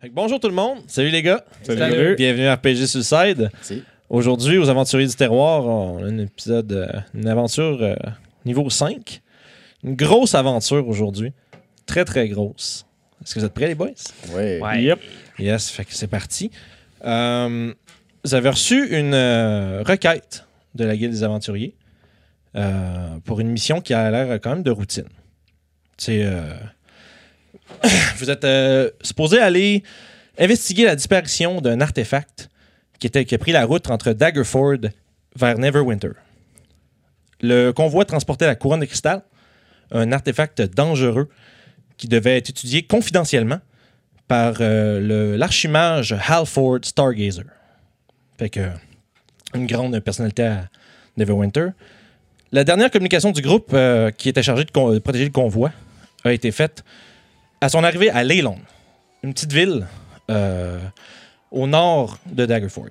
Fait que bonjour tout le monde. Salut les gars. Salut. Bienvenue à RPG Suicide. Merci. Aujourd'hui, aux Aventuriers du Terroir, on a un épisode, euh, une aventure euh, niveau 5. Une grosse aventure aujourd'hui. Très, très grosse. Est-ce que vous êtes prêts, les boys? Oui. Ouais. Yep. Yes, fait que c'est parti. Euh, vous avez reçu une euh, requête de la Guilde des Aventuriers euh, pour une mission qui a l'air quand même de routine. C'est. Vous êtes euh, supposé aller investiguer la disparition d'un artefact qui, était, a pris la route entre Daggerford vers Neverwinter. Le convoi transportait la couronne de cristal, un artefact dangereux qui devait être étudié confidentiellement par euh, l'archimage Halford Stargazer. Fait que, une grande personnalité à Neverwinter. La dernière communication du groupe euh, qui était chargé de protéger le convoi a été faite à son arrivée à Leyland, une petite ville euh, au nord de Daggerford.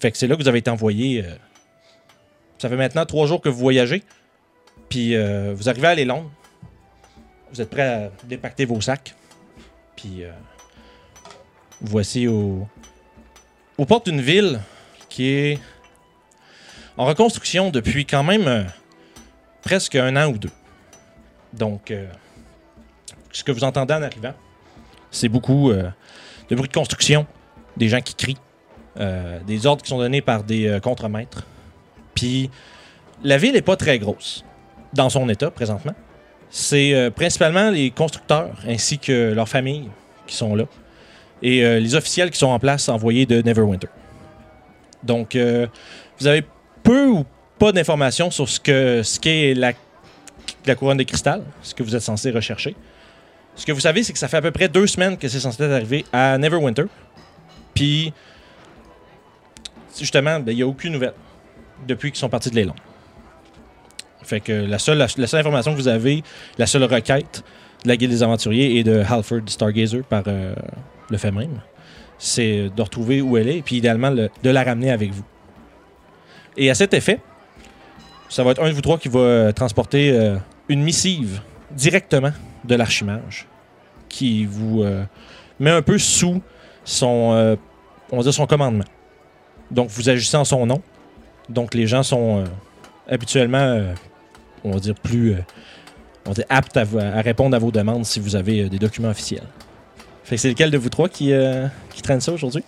Fait que c'est là que vous avez été envoyé. euh, ça fait maintenant trois jours que vous voyagez. Puis euh, vous arrivez à Leyland. Vous êtes prêts à dépacter vos sacs. Puis voici au, aux portes d'une ville qui est en reconstruction depuis quand même presque un an ou deux. Donc, ce que vous entendez en arrivant, c'est beaucoup euh, de bruit de construction, des gens qui crient, euh, des ordres qui sont donnés par des euh, contremaîtres. Puis, la ville n'est pas très grosse dans son état présentement. C'est euh, principalement les constructeurs ainsi que leurs familles qui sont là et les officiels qui sont en place envoyés de Neverwinter. Donc, vous avez peu ou pas d'informations sur ce que ce qu'est la, la couronne de cristal, ce que vous êtes censé rechercher. Ce que vous savez, c'est que ça fait à peu près deux semaines que c'est censé être arrivé à Neverwinter. Puis, justement, ben, il n'y a aucune nouvelle depuis qu'ils sont partis de l'élan. Fait que la seule, information que vous avez, la seule requête de la Guilde des Aventuriers et de Halford Stargazer par euh, le fait c'est de retrouver où elle est et puis idéalement le- de la ramener avec vous. Et à cet effet, ça va être un de vous trois qui va euh, transporter euh, une missive directement de l'archimage qui vous euh, met un peu sous son, euh, on va dire son commandement. Donc vous agissez en son nom. Donc les gens sont euh, habituellement, euh, on va dire plus, euh, on va dire aptes à, répondre à vos demandes si vous avez euh, des documents officiels. Fait que c'est lequel de vous trois qui, euh, qui traîne ça aujourd'hui?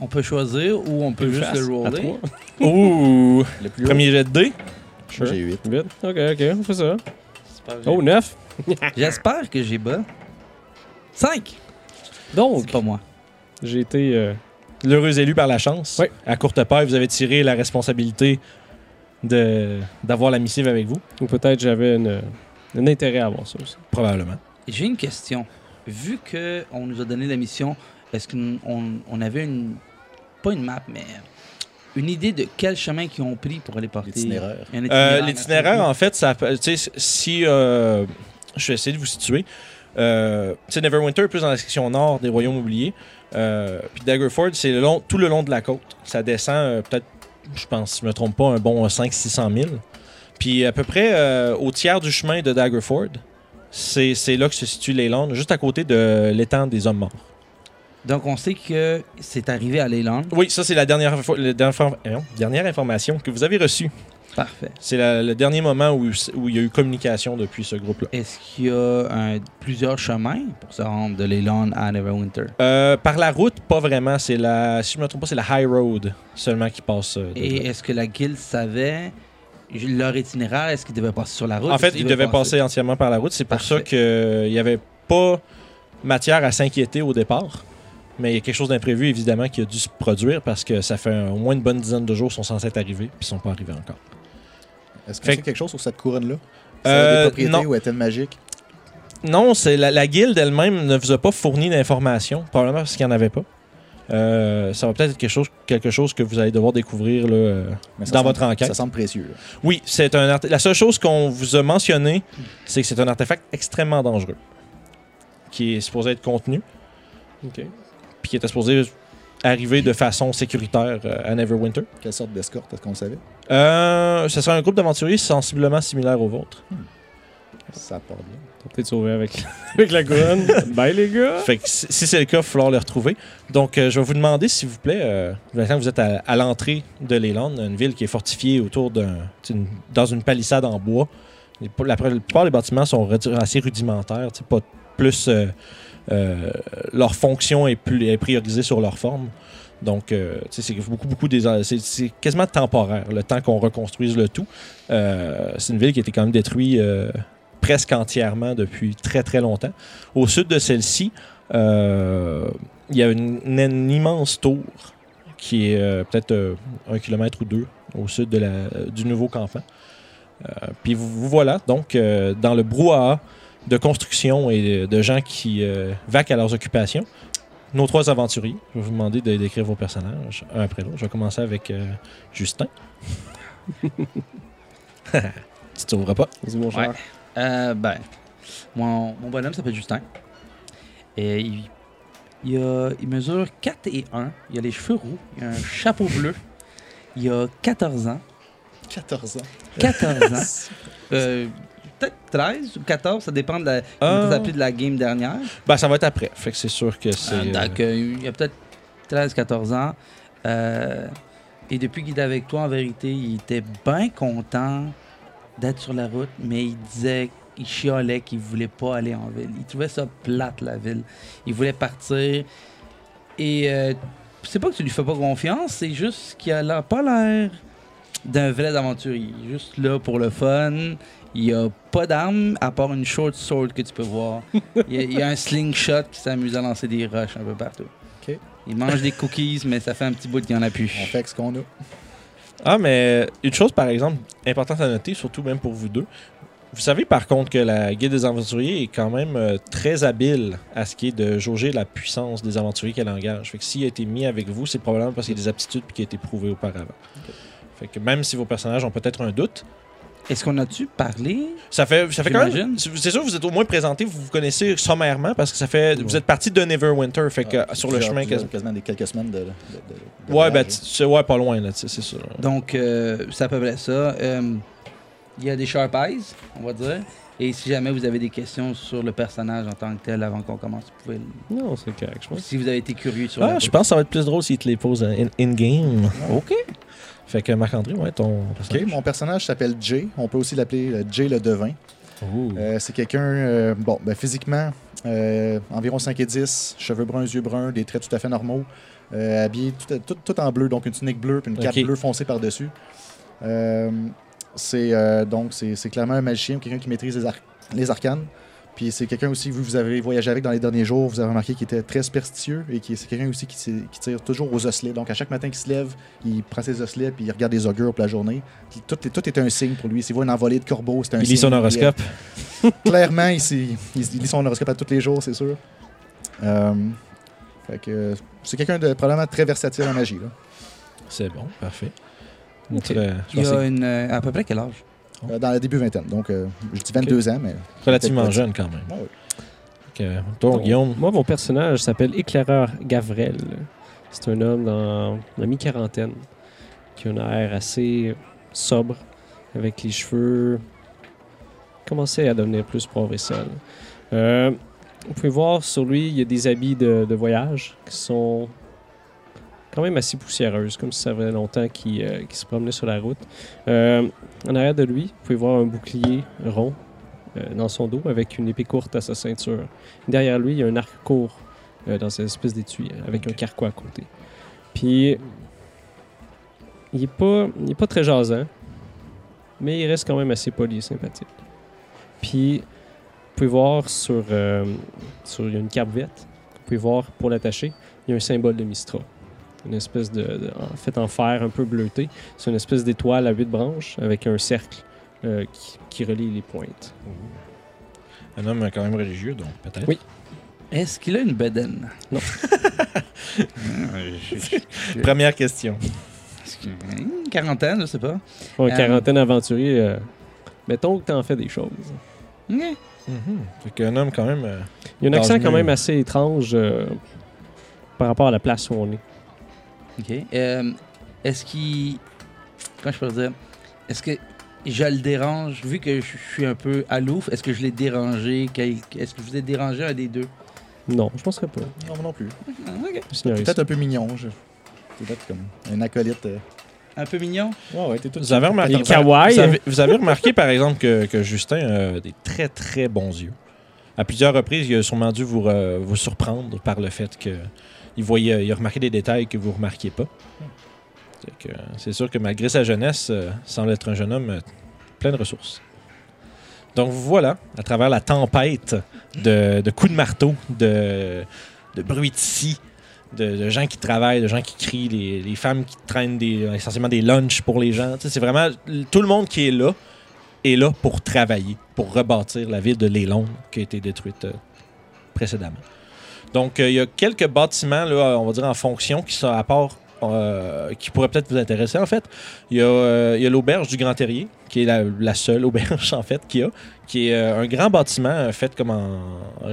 On peut choisir ou on peut juste le à roller. trois. Ouh! Le plus Premier jet de dés. j'ai 8. Vite. Ok, ok, on fait ça. Oh, 9. J'espère que j'ai bas. 5! Donc, C'est pas moi. j'ai été. euh, L'heureux élu par la chance. Oui. À courte paille, vous avez tiré la responsabilité de- d'avoir la missive avec vous. ou peut-être j'avais une- un intérêt à avoir ça aussi. Probablement. J'ai une question. Vu que on nous a donné la mission, est-ce qu'on on avait une. Pas une map, mais. Une idée de quel chemin qu'ils ont pris pour aller porter. L'itinéraire. Euh, itinéraire, L'itinéraire, en fait, ça, peut- tu sais, si euh, je vais essayer de vous situer, euh, Neverwinter est plus dans la section nord des royaumes oubliés, euh, puis Daggerford, c'est le long, tout le long de la côte. Ça descend euh, peut-être, je pense, si je me trompe pas, un bon 500-600 000. Puis à peu près euh, au tiers du chemin de Daggerford, c'est c'est là que se situe Leyland, juste à côté de l'étang des hommes morts. Donc on sait que c'est arrivé à Leyland. Oui, ça c'est la dernière, info- la dernière, infor- euh, dernière information que vous avez reçue. Parfait. C'est le dernier moment où, où il y a eu communication depuis ce groupe-là. Est-ce qu'il y a un- plusieurs chemins pour se rendre de Leyland à Neverwinter? Euh, par la route, pas vraiment. C'est la, si je me trompe pas, c'est la High Road seulement qui passe. euh, Et est-ce que la guilde savait leur itinéraire? Est-ce qu'ils devaient passer sur la route? en fait, ils devaient passer? entièrement par la route. C'est pour ça qu'il n'y avait pas matière à s'inquiéter au départ. Mais il y a quelque chose d'imprévu, évidemment, qui a dû se produire parce que ça fait un- au moins une bonne dizaine de jours qu'ils sont censés être arrivés puis ils sont pas arrivés encore. Est-ce qu'on Fait sait que- quelque chose sur cette couronne-là? Ça Euh, des propriétés non. ou est-elle magique? Non, c'est la, la guilde elle-même ne vous a pas fourni d'informations, probablement parce qu'il n'y en avait pas. Euh, ça va peut-être être quelque chose, quelque chose que vous allez devoir découvrir là, euh, dans semble- votre enquête. Ça semble précieux. là. Oui, c'est un arte- la seule chose qu'on vous a mentionné, c'est que c'est un artefact extrêmement dangereux qui est supposé être contenu, Ok. puis qui était supposé arriver de façon sécuritaire euh, à Neverwinter. Quelle sorte d'escorte est-ce qu'on savait? Euh, ce sera un groupe d'aventuriers sensiblement similaire au vôtre. Ça part bien. Va peut-être sauver avec, avec la couronne. Bye, les gars! Fait que si si c'est le cas, il va falloir le retrouver. Donc, euh, je vais vous demander, s'il vous plaît, euh, maintenant que vous êtes à, à l'entrée de Leyland, une ville qui est fortifiée autour d'un. une- dans une palissade en bois. La, la plupart des bâtiments sont assez rudimentaires, pas plus. euh, leur fonction est, plus, est priorisée sur leur forme. Donc, euh, c'est beaucoup, beaucoup des. C'est quasiment temporaire, le temps qu'on reconstruise le tout. Euh, c'est une ville qui a été quand même détruite euh, presque entièrement depuis très, très longtemps. Au sud de celle-ci, euh, il y a une, immense tour qui est euh, peut-être euh, un kilomètre ou deux au sud de la- du nouveau campement. Euh, Puis vous, vous voilà donc euh, dans le brouhaha de construction et de gens qui euh, vaquent à leurs occupations. Nos trois aventuriers, je vais vous demander de décrire vos personnages un après l'autre. Je vais commencer avec euh, Justin. tu t'ouvres pas. Vas-y, mon cher. Ouais. Euh, ben, mon, mon bonhomme s'appelle Justin. Et il, il, a- il mesure 4 et 1. Il a les cheveux roux. Il a un chapeau bleu. Il a 14 ans. 14 ans. 14 ans. Euh, Peut-être 13 ou 14, ça dépend de la, appelez de la game dernière. Ben, ça va être après. Fait que c'est sûr que c'est. Euh, euh, donc, euh, il a peut-être 13-14 ans. Euh, et depuis qu'il est avec toi, en vérité, il était bien content d'être sur la route, mais il disait, il chialait qu'il voulait pas aller en ville. Il trouvait ça plate, la ville. Il voulait partir. Et euh, c'est pas que tu lui fais pas confiance, c'est juste qu'il a pas l'air d'un vrai aventurier. Il est juste là pour le fun. Il a pas d'armes à part une short sword que tu peux voir. Il y a, il y a un slingshot qui s'amuse à lancer des rushs un peu partout. Il mange des cookies, mais ça fait un petit bout qu'il y en a plus. On fait avec ce qu'on a. Ah, mais une chose, par exemple, importante à noter, surtout même pour vous deux. Vous savez, par contre, que la guide des aventuriers est quand même euh, très habile à ce qui est de jauger la puissance des aventuriers qu'elle engage. Fait que s'il a été mis avec vous, c'est probablement parce qu'il y a des aptitudes puis qu'il a été prouvé auparavant. Fait que même si vos personnages ont peut-être un doute, Est-ce qu'on a-tu parlé? ça fait, ça fait quand même. C'est sûr, vous êtes au moins présenté, vous vous connaissez sommairement parce que ça fait. Vous êtes parti de Neverwinter, fait que Ah, sur le chemin. plusieurs- quasi- Quasiment des quelques semaines de. de- de- de Ouais, ben, ouais, pas loin, là, c'est sûr. Donc, euh, c'est à peu près ça. Euh, Il y a des sharp eyes, on va dire. Et si jamais vous avez des questions sur le personnage en tant que tel avant qu'on commence, vous pouvez. le- Non, c'est correct, je pense. Si vous avez été curieux sur Ah, je pense que ça va être plus drôle s'il te les pose in- in-game. OK. Fait que Marc-André, ouais, ton. OK, personnage. mon personnage s'appelle Jay. On peut aussi l'appeler euh, Jay le devin. Euh, c'est quelqu'un, euh, bon, ben, physiquement, euh, environ 5 et 10, cheveux bruns, yeux bruns, des traits tout à fait normaux, habillé tout, tout- tout en bleu, donc une tunique bleue puis une cape bleue foncée par-dessus. C'est donc c'est c'est clairement un magicien, quelqu'un qui maîtrise les, ar- les arcanes. Puis c'est quelqu'un aussi, vous, vous avez voyagé avec dans les derniers jours, vous avez remarqué qu'il était très superstitieux et qui c'est quelqu'un aussi qui, tire toujours aux osselets. Donc à chaque matin qu'il se lève, il prend ses osselets puis il regarde les augures pour la journée. Puis tout, est, tout est un signe pour lui. S'il voit une envolée de corbeaux, c'est un Il signe. lit son horoscope. clairement, il, il, il lit son horoscope à tous les jours, c'est sûr. Euh, fait que, c'est quelqu'un de probablement très versatile en magie. Là. C'est bon, parfait. Il que a une. euh, à peu près quel âge? Euh, dans la début vingtaine. Donc, euh, je dis 22 ans, mais. relativement jeune quand même. Fait que, toi, Guillaume? Moi, mon personnage s'appelle Éclaireur Gavrel. C'est un homme dans la mi-quarantaine qui a un air assez sobre, avec les cheveux commençaient à devenir plus progressifs. Euh, vous pouvez voir sur lui, il y a des habits de, de voyage qui sont quand même assez poussiéreuses, comme si ça faisait longtemps qu'il euh, se promenait sur la route. Euh, en arrière de lui, vous pouvez voir un bouclier rond euh, dans son dos avec une épée courte à sa ceinture. Derrière lui, il y a un arc court dans cette espèce d'étui avec un carquois à côté. Puis, il est pas, il est pas très jasant, mais il reste quand même assez poli et sympathique. Puis, vous pouvez voir sur, sur il y a une cape verte. Vous pouvez voir pour l'attacher, il y a un symbole de Mistra. Une espèce de, de- en fait en fer un peu bleuté. C'est une espèce d'étoile à huit branches avec un cercle euh, qui, qui relie les pointes. Un homme quand même religieux, donc peut-être. Oui. Est-ce qu'il a une bedaine? Non. Première question. Une quarantaine, je sais pas. En Euh, quarantaine aventurier, euh, mettons que tu en fais des choses. Mhm. Fait qu'un homme quand même. euh, Il y a un accent une- quand même assez étrange euh, par rapport à la place où on est. OK. Euh, est-ce qu'il. Comment je peux dire? Est-ce que je le dérange, vu que je suis un peu alouf, est-ce que je l'ai dérangé? Est-ce que je vous ai dérangé un des deux? Non, je penserais pas. Non, moi non plus. Ah, ok. Signoris. Peut-être un peu mignon. Je... Peut-être comme un acolyte. euh. Un peu mignon? Ouais, ouais, t'es tout. Vous avez remarqué, Il est kawaii. vous avez, vous avez remarqué, par exemple, que, que Justin a des très, très bons yeux. À plusieurs reprises, il a sûrement dû vous, re- vous surprendre par le fait que il, voyait, il a remarqué des détails que vous ne remarquiez pas. C'est que, C'est sûr que malgré sa jeunesse, euh, semble être un jeune homme euh, plein de ressources. Donc voilà, à travers la tempête de, coups de marteau, de, bruits de scie, de, gens qui travaillent, de gens qui crient, les, femmes qui traînent des, essentiellement des lunchs pour les gens. C'est vraiment tout le monde qui est là est là pour travailler, pour rebâtir la ville de Lélon qui a été détruite euh, précédemment. Donc euh, il y a quelques bâtiments, là, on va dire en fonction, qui sont à part. euh, qui pourraient peut-être vous intéresser en fait. Il y a, euh, il y a l'auberge du Grand Terrier, qui est la, seule auberge en fait qu'il y a, qui est un grand bâtiment fait comme en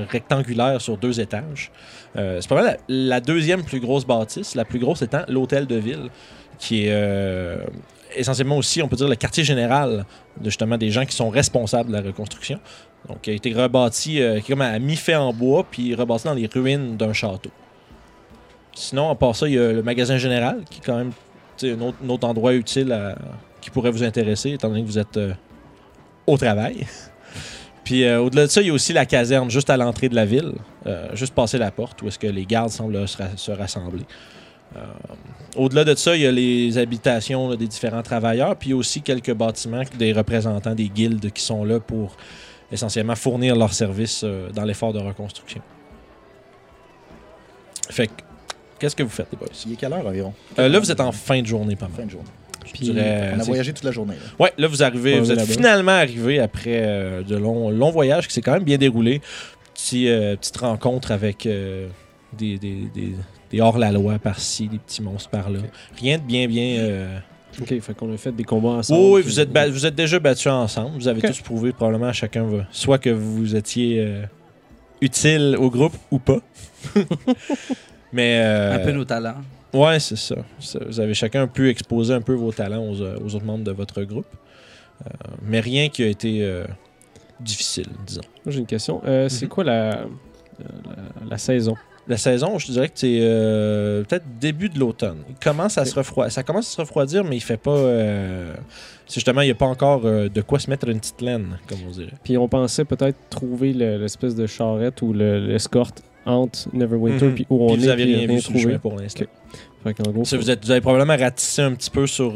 rectangulaire sur deux étages. C'est pas mal la, deuxième plus grosse bâtisse, la plus grosse étant l'hôtel de ville, qui est essentiellement aussi, on peut dire, le quartier général de justement des gens qui sont responsables de la reconstruction. Donc, qui a été rebâti, euh, comme à mi-fait en bois, puis rebâti dans les ruines d'un château. Sinon, à part ça, il y a le magasin général, qui est quand même un autre, endroit utile qui pourrait vous intéresser, étant donné que vous êtes euh, au travail. Puis euh, au-delà de ça, il y a aussi la caserne juste à l'entrée de la ville, euh, juste passer la porte où est-ce que les gardes semblent se, ra- se rassembler. Au-delà de ça, il y a les habitations des différents travailleurs, puis il aussi quelques bâtiments des représentants des guildes qui sont là pour essentiellement fournir leurs services euh, dans l'effort de reconstruction. Fait que, qu'est-ce que vous faites, les boys? Il est quelle heure environ? Euh, là, vous êtes en fin de journée, pas mal. fin de journée. Je Puis, dirais, On a voyagé toute la journée. là. Ouais, là vous arrivez, vous êtes finalement arrivé après euh, de longs longs voyages qui s'est quand même bien déroulé. Petit, euh, petite rencontre avec des, des, des, des hors-la-loi par-ci, des petits monstres par-là. Rien de bien, bien. Ok, fait qu'on a fait des combats ensemble. Oui, oui, puis- vous êtes, ba- vous êtes déjà battus ensemble. Vous avez tous prouvé probablement à chacun, va- soit que vous étiez euh, utile au groupe ou pas. Mais. euh, Un peu nos talents. Ouais, c'est ça. Vous avez chacun pu exposer un peu vos talents aux, euh, aux autres membres de votre groupe. Euh, mais rien qui a été euh, difficile, disons. Moi, j'ai une question. Euh, C'est Mhm. quoi la, la, la saison? La saison, je te dirais que c'est euh, peut-être début de l'automne. Il commence à se refroidir. Ça commence à se refroidir, mais il fait pas. euh, c'est justement, il n'y a pas encore euh, de quoi se mettre une petite laine, comme on dirait. Puis on pensait peut-être trouver le- l'espèce de charrette ou le- l'escorte entre Neverwinter Mhm. puis où on Puis vous est. n'avez puis rien vu le chemin pour l'instant. Gros, Ça, vous, êtes, vous avez probablement ratissé un petit peu sur,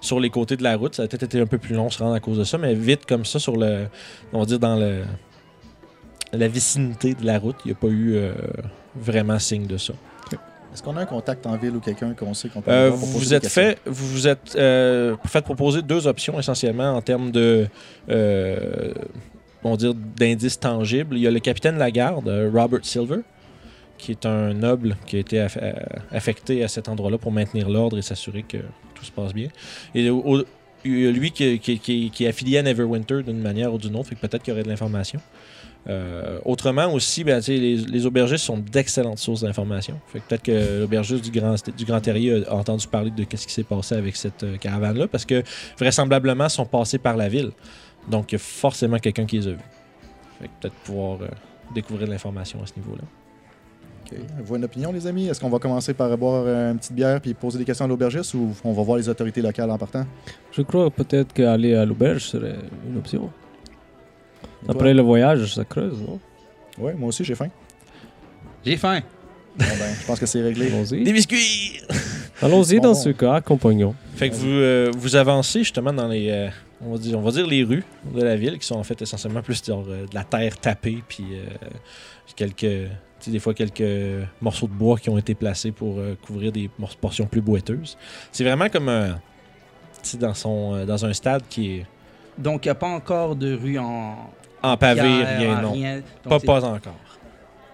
sur les côtés de la route. Ça a peut-être été un peu plus long se rendre à cause de ça, mais vite comme ça, sur le. On va dire dans le, la vicinité de la route, il n'y a pas eu vraiment signe de ça. Est-ce qu'on a un contact en ville ou quelqu'un qu'on sait qu'on peut Euh, vous vous êtes fait, vous vous êtes euh, fait proposer deux options essentiellement en termes de, euh, on dire d'indices tangibles. Il y a le capitaine de la garde, euh, Robert Silver, qui est un noble qui a été aff- affecté à cet endroit-là pour maintenir l'ordre et s'assurer que tout se passe bien. Et au- au- il y a lui qui, qui- qui- qui est affilié à Neverwinter d'une manière ou d'une autre, fait que peut-être qu'il y aurait de l'information. Euh, autrement aussi, ben, les, les aubergistes sont d'excellentes sources d'informations. Fait que peut-être que l'aubergiste du Grand, du Grand Terrier a entendu parler de ce qui s'est passé avec cette euh, caravane-là, parce que vraisemblablement, ils sont passés par la ville. Donc, il y a forcément quelqu'un qui les a vus. Fait que peut-être pouvoir euh, découvrir de l'information à ce niveau-là. Ok. Vous une opinion, les amis? Est-ce qu'on va commencer par boire une petite bière puis poser des questions à l'aubergiste ou on va voir les autorités locales en partant? Je crois peut-être qu'aller à l'auberge serait une option. Toi? Après le voyage, ça creuse, non? Ouais, moi aussi, j'ai faim. J'ai faim. Bon, ben, je pense que c'est réglé. Allons-y. Des biscuits! Allons-y dans Bon. ce cas, accompagnons. Fait que vous, euh, vous avancez justement dans les, euh, on, va dire, on va dire les rues de la ville qui sont en fait essentiellement plus genre, euh, de la terre tapée, puis euh, quelques, des fois quelques morceaux de bois qui ont été placés pour euh, couvrir des portions plus boiteuses. C'est vraiment comme un, dans son, euh, dans un stade qui est Donc, il n'y a pas encore de rue en. en pavé, pierre, rien, en non, rien. Donc, pas c'est- pas encore.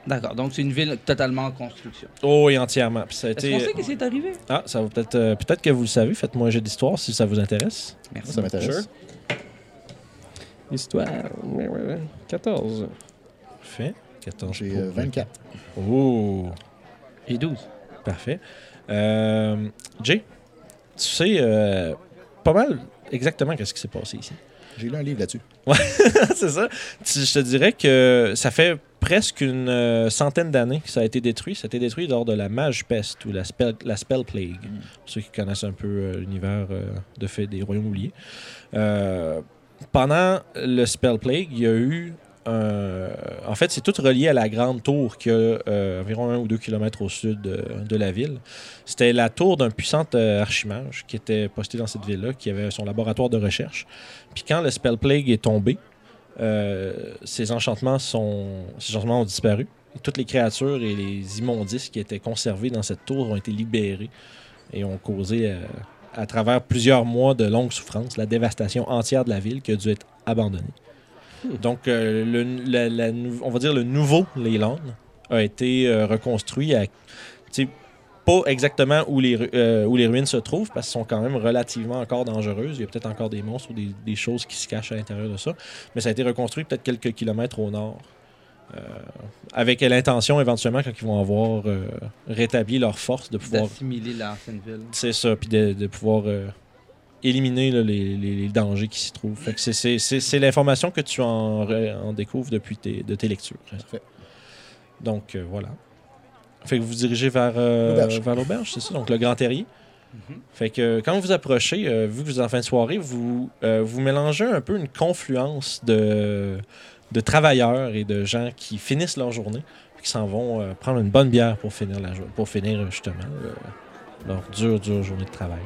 D'accord. Donc, c'est une ville totalement en construction. Oh, et entièrement. Puis ça a Est-ce été, qu'on sait qu'est-ce qui est arrivé? ah, ça va peut-être, euh, peut-être que vous le savez. Faites-moi un jeu d'histoire si ça vous intéresse. Merci. Ça m'intéresse. Histoire. 14. Parfait. 14 J'ai pour- euh, 24. Oh. J'ai 12. Parfait. Euh, Jay, tu sais, euh, pas mal, exactement qu'est-ce qui s'est passé ici. J'ai lu un livre là-dessus. c'est ça. Je te dirais que ça fait presque une euh, centaine d'années que ça a été détruit. Ça a été détruit lors de la Mage Pest ou la Spell, la spell Plague. Pour ceux qui connaissent un peu euh, l'univers euh, de fait des Royaumes oubliés. Pendant le Spell Plague, il y a eu un- En fait, c'est tout relié à la grande tour qui a euh, environ un ou deux kilomètres au sud de, de la ville. C'était la tour d'un puissant euh, archimage qui était posté dans cette ville-là, qui avait son laboratoire de recherche. Puis quand le Spell Plague est tombé, euh, ces enchantements ces enchantements ont disparu. Toutes les créatures et les immondices qui étaient conservés dans cette tour ont été libérés et ont causé, euh, à travers plusieurs mois de longues souffrances, la dévastation entière de la ville qui a dû être abandonnée. Donc, euh, le- la- la nou- on va dire le nouveau Leyland a été euh, reconstruit à, pas exactement où les, ru- euh, où les ruines se trouvent, parce qu'elles sont quand même relativement encore dangereuses. Il y a peut-être encore des monstres ou des, des choses qui se cachent à l'intérieur de ça. Mais ça a été reconstruit peut-être quelques kilomètres au nord. avec l'intention éventuellement, quand ils vont avoir rétabli leur force, de pouvoir. D'assimiler l'ancienne ville. C'est ça, puis de, de pouvoir éliminer là, les, les- les dangers qui s'y trouvent. Fait que c'est- l'information que tu en, re- en découvres depuis tes, de tes lectures. Parfait. Donc euh, voilà. Fait que vous vous dirigez vers, euh, L'auberge. vers l'auberge, c'est ça? Donc le Grand Terrier. Mhm. Fait que euh, quand vous approchez, euh, vu que vous êtes en fin de soirée, vous, vous mélangez un peu une confluence de, de travailleurs et de gens qui finissent leur journée, qui s'en vont prendre une bonne bière pour finir, la, pour finir justement leur dure, dure journée de travail.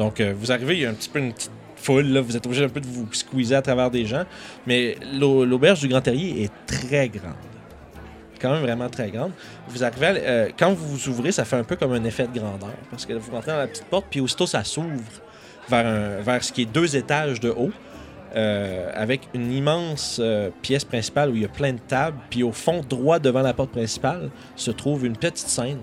Donc euh, vous arrivez, il y a un petit peu une petite foule, là, vous êtes obligé un peu de vous squeezer à travers des gens, mais l'au- l'auberge du Grand Terrier est très grande. Quand même vraiment très grande. Vous arrivez, euh, quand vous vous ouvrez, ça fait un peu comme un effet de grandeur. Parce que vous rentrez dans la petite porte, puis aussitôt ça s'ouvre vers, vers ce qui est deux étages de haut, euh, avec une immense pièce principale où il y a plein de tables. Puis au fond, droit devant la porte principale, se trouve une petite scène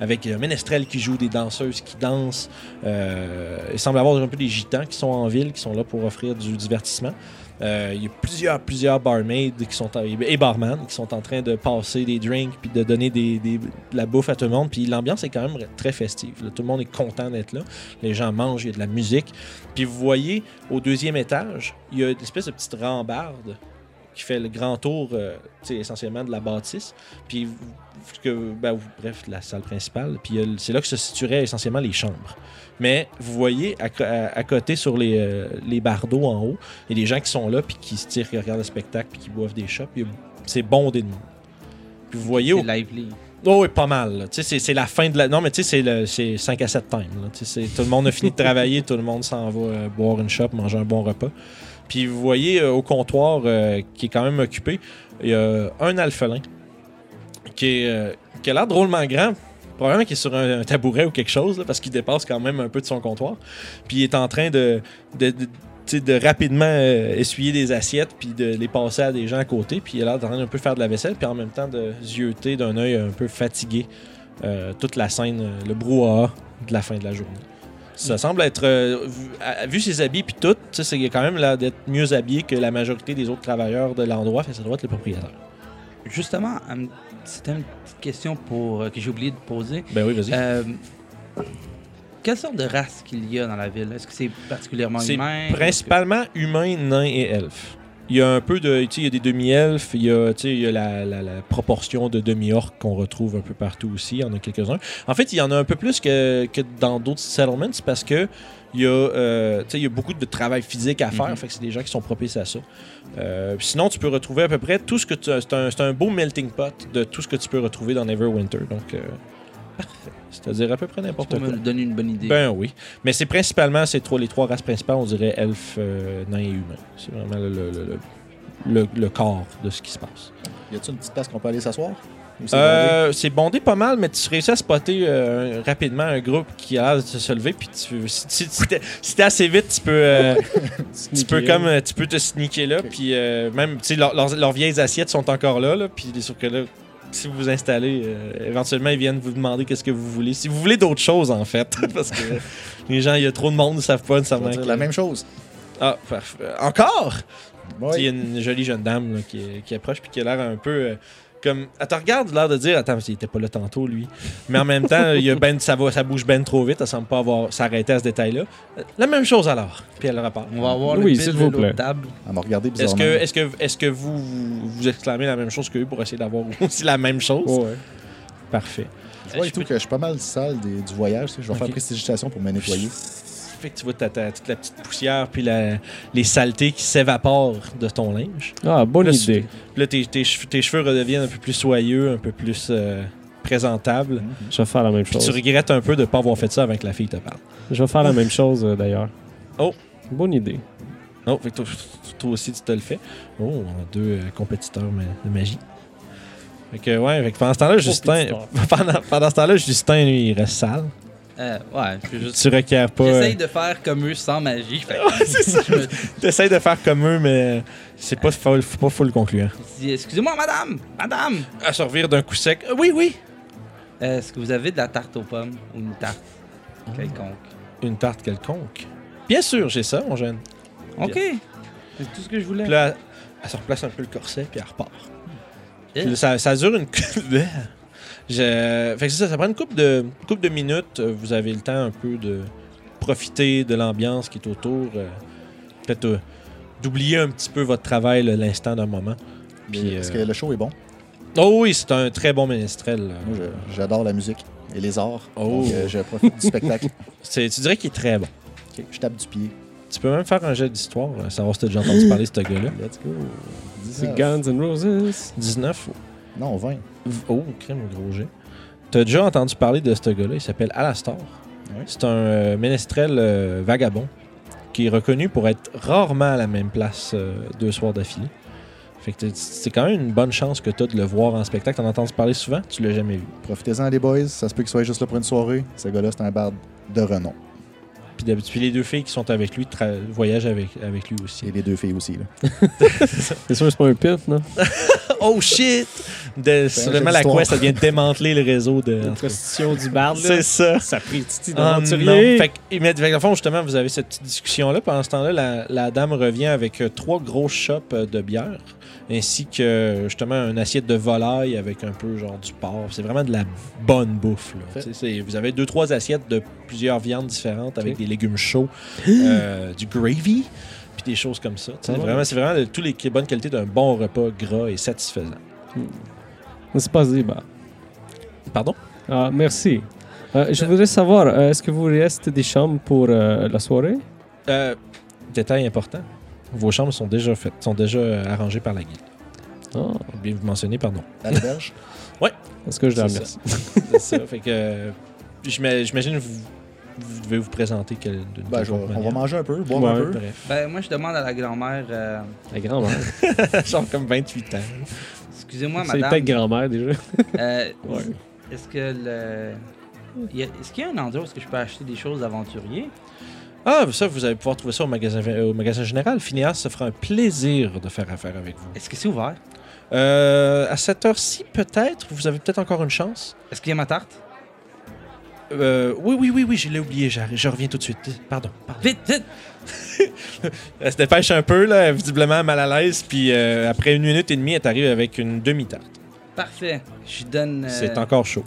avec un ménestrel qui joue, des danseuses qui dansent. Euh, il semble avoir un peu des gitans qui sont en ville, qui sont là pour offrir du divertissement. Euh, il y a plusieurs, plusieurs barmaids qui sont et barman qui sont en train de passer des drinks puis de donner des, de la bouffe à tout le monde. Puis l'ambiance est quand même très festive. Tout le monde est content d'être là. Les gens mangent, il y a de la musique. Puis vous voyez, au deuxième étage, il y a une espèce de petite rambarde qui fait le grand tour, euh, essentiellement de la bâtisse. Puis, que, ben, bref, la salle principale. Puis c'est là que se situeraient essentiellement les chambres. Mais vous voyez à, co- à- à côté sur les, euh, les bardeaux en haut, il y a des gens qui sont là, puis qui se tirent, qui regardent le spectacle, puis qui boivent des shots. Puis c'est bondé de monde. Puis vous voyez au C'est lively. Oh oui, pas mal. c'est- la fin de la. Non, mais tu sais, c'est le- c'est 5 à 7 time. là. Tu sais, c'est- Tout le monde a fini de travailler, tout le monde s'en va euh, boire une shop, manger un bon repas. Puis vous voyez euh, au comptoir, euh, qui est quand même occupé, il y a un alphelin qui, est, euh, a l'air drôlement grand. Probablement qu'il est sur un, un tabouret ou quelque chose, là, parce qu'il dépasse quand même un peu de son comptoir. Puis il est en train de, rapidement essuyer des assiettes puis de les passer à des gens à côté. Puis il a l'air en train d'un peu faire de la vaisselle, puis en même temps de zioter d'un œil un peu fatigué toute la scène, le brouhaha de la fin de la journée. Ça semble être, euh, vu, à- vu ses habits puis tout, c'est- quand même l'air d'être mieux habillé que la majorité des autres travailleurs de l'endroit, fait ça doit être le propriétaire. Justement, euh, c'était une petite question pour, euh, que j'ai oublié de poser. Ben oui, vas-y. Euh, quelle sorte de race qu'il y a dans la ville? Est-ce que c'est particulièrement C'est humain? Principalement humains, nains et elfes. Il y a un peu de. Tu sais, il y a des demi-elfes, il y a, il y a la, la- la proportion de demi-orques qu'on retrouve un peu partout aussi. Il y en a quelques-uns. En fait, il y en a un peu plus que, que dans d'autres settlements parce que il y, a, euh, il y a beaucoup de travail physique à faire. Mhm. Fait que c'est des gens qui sont propices à ça. Euh, sinon, tu peux retrouver à peu près tout ce que tu. C'est un, c'est un beau melting pot de tout ce que tu peux retrouver dans Neverwinter. Donc, euh, parfait. C'est-à-dire à peu près n'importe Pour quoi. me donner une bonne idée. Ben oui. Mais c'est principalement ces trois, les trois races principales, on dirait elfes, euh, nains et humains. C'est vraiment le, le, le- le- le corps de ce qui se passe. Y a-t-il une petite place qu'on peut aller s'asseoir? C'est Euh, C'est bondé pas mal, mais tu réussis à spotter euh, rapidement un groupe qui a l'air de se lever. Puis tu, si, si- si t'es si assez vite, tu peux, euh, tu peux comme euh, tu peux te sneaker là. Puis euh, même, tu sais, leurs, vieilles assiettes sont encore là. là puis sauf que là, si vous vous installez, euh, éventuellement ils viennent vous demander qu'est-ce que vous voulez. Si vous voulez d'autres choses en fait, parce que les gens, il y a trop de monde, ils savent pas nécessairement. que- la même chose. Ah, parfait. Encore? Tu sais, Il y a une jolie jeune dame là, qui, qui approche puis qui a l'air un peu. euh, comme, elle te regarde, l'air de dire, attends, il était pas là tantôt, lui. Mais en même temps, il y a ben, ça, va, ça bouge ben trop vite, elle semble pas avoir s'arrêter à ce détail-là. Euh, La même chose alors. Puis elle repart. On va avoir le Oui, bill s'il de vous l'autre plaît. table. Elle m'a regardé Est-ce bizarrement. que, est-ce que, est-ce que vous, vous vous exclamez la même chose qu'eux pour essayer d'avoir aussi la même chose? Ouais. Parfait. Tu vois et tout que je suis pas mal sale des- du voyage. Je vais Ok. faire prestidigitation pour me nettoyer. Fait que tu vois toute la petite poussière puis la- les saletés qui s'évaporent de ton linge. Ah, bonne Là, idée. Puis là, tes, tes cheveux, tes cheveux redeviennent un peu plus soyeux, un peu plus euh, présentables. Je vais faire la même Puis tu chose. regrettes un peu de ne pas avoir fait ça que la fille te parle. Je vais faire la même chose euh, d'ailleurs. Oh. Bonne idée. Non, fait que toi, toi aussi, tu te le fais. Oh, on a deux euh, compétiteurs de magie. Fait que, ouais, fait que pendant ce temps-là, Justin, pendant, pendant ce temps-là, Justin, lui, il reste sale. Euh, ouais, je juste. Tu requiers pas. J'essaye Euh, de faire comme eux sans magie. Fait c'est ça. T'essayes de faire comme eux, mais c'est pas, full- pas full concluant. dis, excusez-moi, madame, madame, À se revire d'un coup sec. Euh, Oui, oui. Euh, est-ce que vous avez de la tarte aux pommes ou une tarte Oh. quelconque? Une tarte quelconque? Bien sûr, j'ai ça, mon jeune. Ok, c'est tout ce que je voulais. Puis là, elle se replace un peu le corset, puis elle repart. Eh. Puis là, ça, ça dure une Je... Fait que c'est ça, ça prend une couple de, une couple de minutes. Vous avez le temps un peu de profiter de l'ambiance qui est autour. euh, Peut-être euh, d'oublier un petit peu votre travail l'instant d'un moment. Puis, Est-ce euh, que le show est bon? Oh oui, c'est un très bon ménestrel. j'adore la musique et les arts. Oh. Donc, euh, je profite du spectacle. C'est- Tu dirais qu'il est très bon. Je tape du pied. Tu peux même faire un jet d'histoire, savoir si t'as déjà entendu parler de ce gars-là. Let's go. C'est 19. Guns N' Roses. 19. Non, 20. Oh, crème gros jet. T'as déjà entendu parler de ce gars-là, il s'appelle Alastor. C'est un euh, ménestrel euh, vagabond qui est reconnu pour être rarement à la même place euh, deux soirs d'affilée. Fait que c'est quand même une bonne chance que tu de le voir en spectacle. T'en as entendu parler souvent, tu l'as jamais vu? Profitez-en, les boys. Ça se peut qu'il soit juste là pour une soirée. Ce gars-là, c'est un barde de renom. Puis d'habitude, les deux filles qui sont avec lui tra- voyagent avec, avec lui aussi. Et les deux filles aussi. Là. C'est sûr que c'est pas un pimp, non? Oh shit! De, C'est un seulement la quest, ça vient démanteler le réseau de. La prostitution du barde, là. C'est ça. Ça pris Titi non. d'aventurier. Fait que, et mais, fait que, dans le fond, justement, vous avez cette petite discussion-là. Pendant ce temps-là, la, la dame revient avec euh, trois grosses chopes euh, de bière, ainsi que justement une assiette de volaille avec un peu genre du porc. C'est vraiment de la bonne bouffe. là. Vous avez deux, trois assiettes de plusieurs viandes différentes avec des légumes chauds, euh, du gravy, puis des choses comme ça. Ah ouais. vraiment, c'est vraiment de, tous les bonnes qualités d'un bon repas gras et satisfaisant. C'est pas bah. Pardon? Ah, merci. Euh, je voudrais savoir, euh, est-ce que vous reste des chambres pour euh, la soirée? Euh, détail important. Vos chambres sont déjà faites, sont déjà euh, arrangées par la guilde. Ah, Oublié de vous mentionner, pardon. À l'auberge? est-ce que je C'est remercie? C'est ça. Fait que euh, j'ima- j'imagine que vous, vous devez vous présenter quelle, d'une Ben, je on va manger un peu, boire Ouais. un peu. Bref. Ben, moi, je demande à la grand-mère, euh, La grand-mère. Genre comme 28 ans. excusez-moi, C'est madame, peut-être grand-mère déjà. euh, Ouais. est-ce que le... il y a- Est-ce qu'il y a un endroit où est-ce que je peux acheter des choses d'aventurier? Ah, ça, vous allez pouvoir trouver ça au magasin, euh, au magasin général. Phineas se fera un plaisir de faire affaire avec vous. Est-ce que c'est ouvert? Euh, à cette heure-ci, peut-être. Vous avez peut-être encore une chance. Est-ce qu'il y a ma tarte? Euh, oui, oui, oui, oui, je l'ai oublié. Je reviens tout de suite. Pardon. pardon. Vite, vite! Elle se dépêche un peu, là, visiblement mal à l'aise. Puis euh, après une minute et demie, elle arrive avec une demi-tarte. Parfait. Je donne... C'est encore chaud.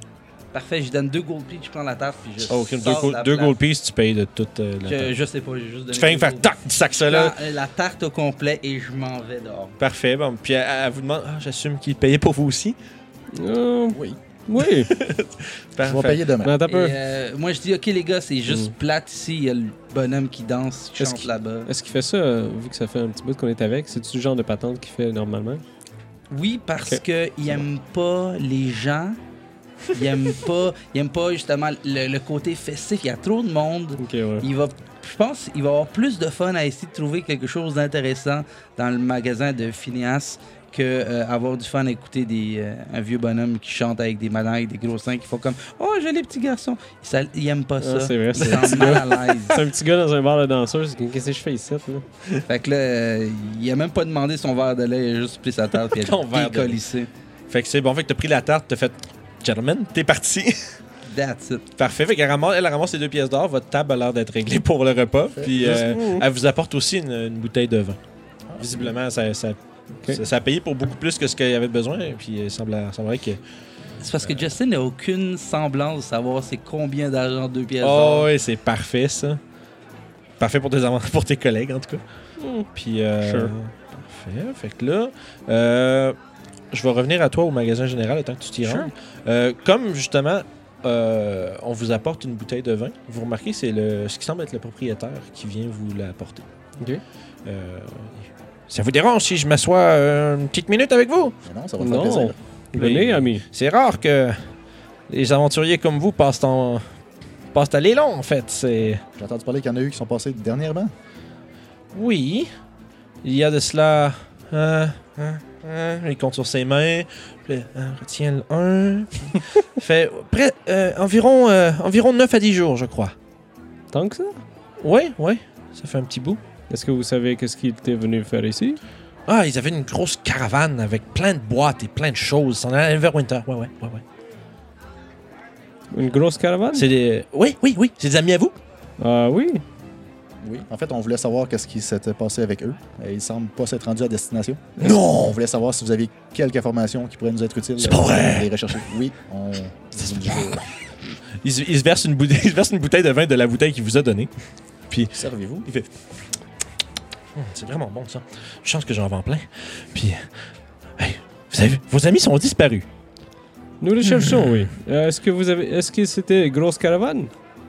Parfait, je lui donne deux gold pieces, je prends la tarte, puis je Oh, ok, deux, sors gold- la deux place. gold pieces, tu payes de toute euh, la Je, tarte. je sais pas, j'ai juste donné Tu fais faire tac, tu sacs ça là. La, tarte au complet et je m'en vais dehors. Parfait. Bon, puis elle, elle vous demande, ah, j'assume qu'il payait pour vous aussi? Euh, Oui. oui. Je vais payer demain. Et, euh, moi, je dis, OK, les gars, c'est juste Mm. plate ici. Il y a le bonhomme qui danse, qui chante qu'il- là-bas. Est-ce qu'il fait ça, euh, vu que ça fait un petit bout qu'on est avec? C'est-tu le genre de patente qu'il fait normalement? Oui, parce Ok. que il aime pas les gens. Il aime pas, il aime pas justement le, le côté festif. Il y a trop de monde. Ouais. Il va, je pense, il va avoir plus de fun à essayer de trouver quelque chose d'intéressant dans le magasin de Phineas que euh, avoir du fun à écouter des, euh, un vieux bonhomme qui chante avec des madames avec des gros seins qui font comme Oh, j'ai les petits garçons. Ça, il aime pas ça. Ah, c'est vrai, il c'est se sent mal à l'aise. C'est un petit gars dans un bar de danseurs. Qu'est-ce que je fais ici? Là? Fait que là, euh, il a même pas demandé son verre de lait, il a juste pris sa tarte et il Ton a. Fait que c'est bon. Fait que t'as pris la tarte, t'as fait, gentlemen, t'es parti. That's it. Parfait. Fait qu'elle ramasse, elle ramasse les deux pièces d'or. Votre table a l'air d'être réglée pour le repas. Puis euh, elle vous apporte aussi une, une bouteille de vin. Visiblement, ça, ça. Ça, ça a payé pour beaucoup plus que ce qu'il y avait besoin. Puis il semblait, semblerait que. C'est parce que Justin n'a aucune semblance de savoir c'est combien d'argent deux pièces. Oh, d'or. ouais, c'est parfait ça. Parfait pour tes, pour tes collègues en tout cas. Puis. euh, Sure. Parfait. Fait que là, euh, je vais revenir à toi au magasin général le temps que tu t'y Sure. rendes. Euh, comme justement. euh, on vous apporte une bouteille de vin. Vous remarquez, c'est le, ce qui semble être le propriétaire qui vient vous l'apporter. Ok. Euh, ça vous dérange si je m'assois euh, une petite minute avec vous? Mais non, ça va faire Non. plaisir. Venez, ami. C'est rare que les aventuriers comme vous passent en passent à l'élan, en fait. C'est J'ai entendu parler qu'il y en a eu qui sont passés dernièrement. oui, il y a de cela. Un, un, un, il compte sur ses mains. Puis, un, retient le un. puis fait près, euh, environ euh, environ 9 à 10 jours, je crois. Tant que ça? Oui, oui, ça fait un petit bout. Est-ce que vous savez qu'est-ce qu'il était venu faire ici? Ah, ils avaient une grosse caravane avec plein de boîtes et plein de choses. C'est en allait vers Winter. Ouais, ouais, ouais, ouais. Une grosse caravane? C'est des. Oui, oui, oui. C'est des amis à vous? Ah oui. Oui. En fait, on voulait savoir qu'est-ce qui s'était passé avec eux. Et ils semblent pas s'être rendus à destination. On Non! voulait savoir si vous aviez quelques informations qui pourraient nous être utiles. C'est pas vrai! Les rechercher. Oui, on. Il se, il se verse une bouteille, il se verse une bouteille de vin de la bouteille qu'il vous a donnée. Servez-vous. Il fait. Hum, c'est vraiment bon ça. Je chance que j'en vends plein. Puis. hey, vous savez, vos amis sont disparus. Nous les cherchons, oui. Euh, est-ce que vous avez. Est-ce que c'était grosse caravane?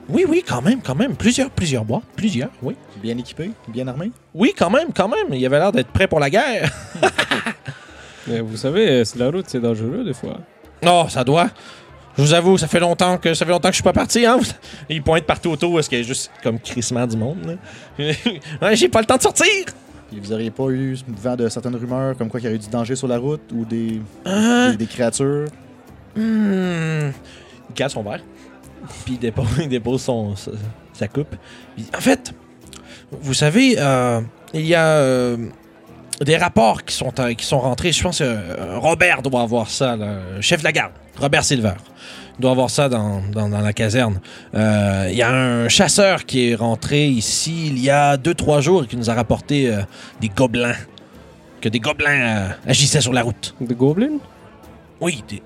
Oui, oui, quand même, quand même. Plusieurs, plusieurs boîtes. Plusieurs, oui. Bien équipés, bien armés. Oui, quand même, quand même. Il avait l'air d'être prêt pour la guerre. Mais vous savez, euh, c'est la route, c'est dangereux des fois. Oh, ça doit. Je vous avoue, ça fait longtemps que ça fait longtemps que je suis pas parti, hein. Il pointe partout autour, est-ce qu'il y a juste comme crissement du monde? Ouais, J'ai pas le temps de sortir! Puis vous auriez pas eu vent de certaines rumeurs comme quoi il y aurait eu du danger sur la route ou des, des, des créatures? Hmm. Il cale son verre. Puis il dépose, il dépose son, sa, sa coupe. En fait, vous savez, euh, il y a euh, des rapports qui sont, euh, qui sont rentrés. Je pense que Robert doit avoir ça, le chef de la garde, Robert Silver. Il doit avoir ça dans, dans- dans la caserne. Il y a un chasseur qui est rentré ici il y a 2-3 jours et qui nous a rapporté des gobelins. Que des gobelins agissaient sur la route. Des gobelins? Oui, des,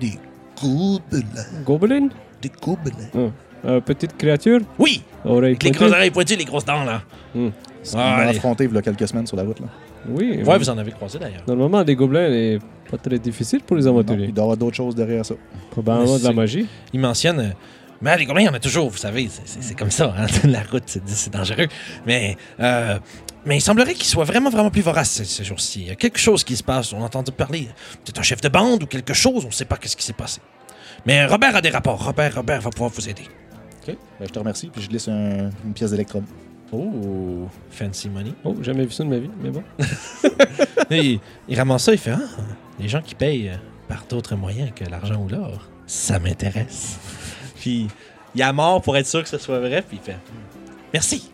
des gobelins. Gobelins? Des gobelins. Euh, petite créature? Oui, Oreille avec les grosses oreilles pointues, les grosses dents, là. On Ah, m'a allez. affronté il y a quelques semaines sur la route. Là. Oui. Ouais, vous en avez croisé d'ailleurs. Normalement, des gobelins, c'est pas très difficile pour les Non, aventuriers. il doit y avoir d'autres choses derrière ça. Probablement de la C'est- magie. Il mentionne. euh, mais les gobelins, il y en a toujours, vous savez. c'est- C'est c'est comme ça, hein, la route, c'est c'est dangereux. Mais, euh, mais il semblerait qu'il soit vraiment, vraiment plus vorace ces, ces jours-ci. Il y a quelque chose qui se passe. On a entendu parler. Peut-être un chef de bande ou quelque chose. On ne sait pas qu'est-ce qui s'est passé. Mais Robert a des rapports. Robert, Robert va pouvoir vous aider. OK. Ben, je te remercie. Puis je glisse un- une pièce d'électrum. Oh, fancy money. Oh, jamais vu ça de ma vie, mais bon. Il, il ramasse ça, il fait Ah, les gens qui payent euh, par d'autres moyens que l'argent ou l'or, ça m'intéresse. puis il a mort pour être sûr que ce soit vrai, puis il fait Merci.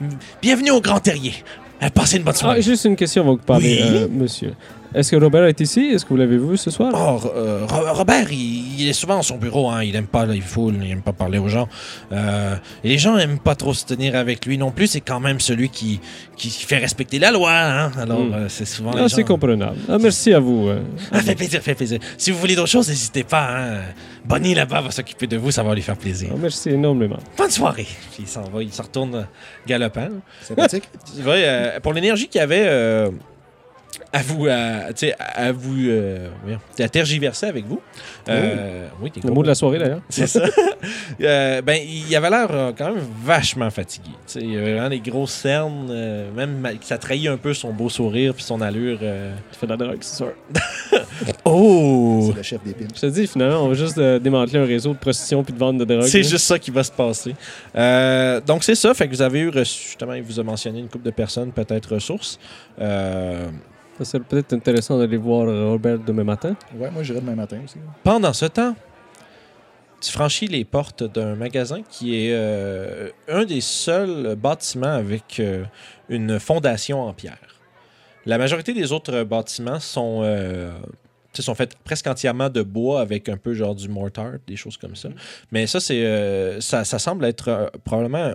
Mm, Bienvenue au Grand Terrier. Euh, Passez une bonne Ah, soirée. juste une question avant que vous parlez, Oui? euh, monsieur. Est-ce que Robert est ici? Est-ce que vous l'avez vu ce soir? Oh, euh, Ro- Robert, il, il est souvent dans son bureau, hein. il aime pas les foules, il aime pas parler aux gens. Euh, et les gens aiment pas trop se tenir avec lui non plus, c'est quand même celui qui, qui fait respecter la loi. Hein. Alors, Mm. euh, c'est souvent Ah, les c'est gens... comprenable. Ah, merci à vous. euh. Ah, fait plaisir, fait plaisir. Si vous voulez d'autres choses, n'hésitez pas. Hein. Bonnie là-bas va s'occuper de vous, ça va lui faire plaisir. Ah, merci énormément. Bonne soirée. Puis il s'en va, il se retourne galopant. Sympathique. Euh, pour l'énergie qu'il y avait euh, à vous, à, à vous, euh, à tergiverser avec vous. Euh, oui, t'es Le mot de la soirée, d'ailleurs. c'est ça. Euh, ben, il avait l'air euh, quand même vachement fatigué. Tu sais, il avait vraiment des grosses cernes, euh, même ça trahit un peu son beau sourire puis son allure. euh. Tu fais de la drogue, c'est sûr. Oh! C'est le chef des pins. Je te dis, finalement, on va juste euh, démanteler un réseau de prostitution puis de vente de drogue. C'est juste ça qui va se passer. Euh, donc, c'est ça. Fait que vous avez eu reçu, justement, il vous a mentionné une couple de personnes, peut-être ressources. Ça serait peut-être intéressant d'aller voir euh, Robert demain matin. Ouais, moi j'irai demain matin aussi. pendant ce temps, tu franchis les portes d'un magasin qui est euh, un des seuls bâtiments avec euh, une fondation en pierre. La majorité des autres bâtiments sont, euh, tu sais, sont faits presque entièrement de bois avec un peu genre du mortar, des choses comme ça. Mais ça, c'est, euh, ça, ça semble être euh, probablement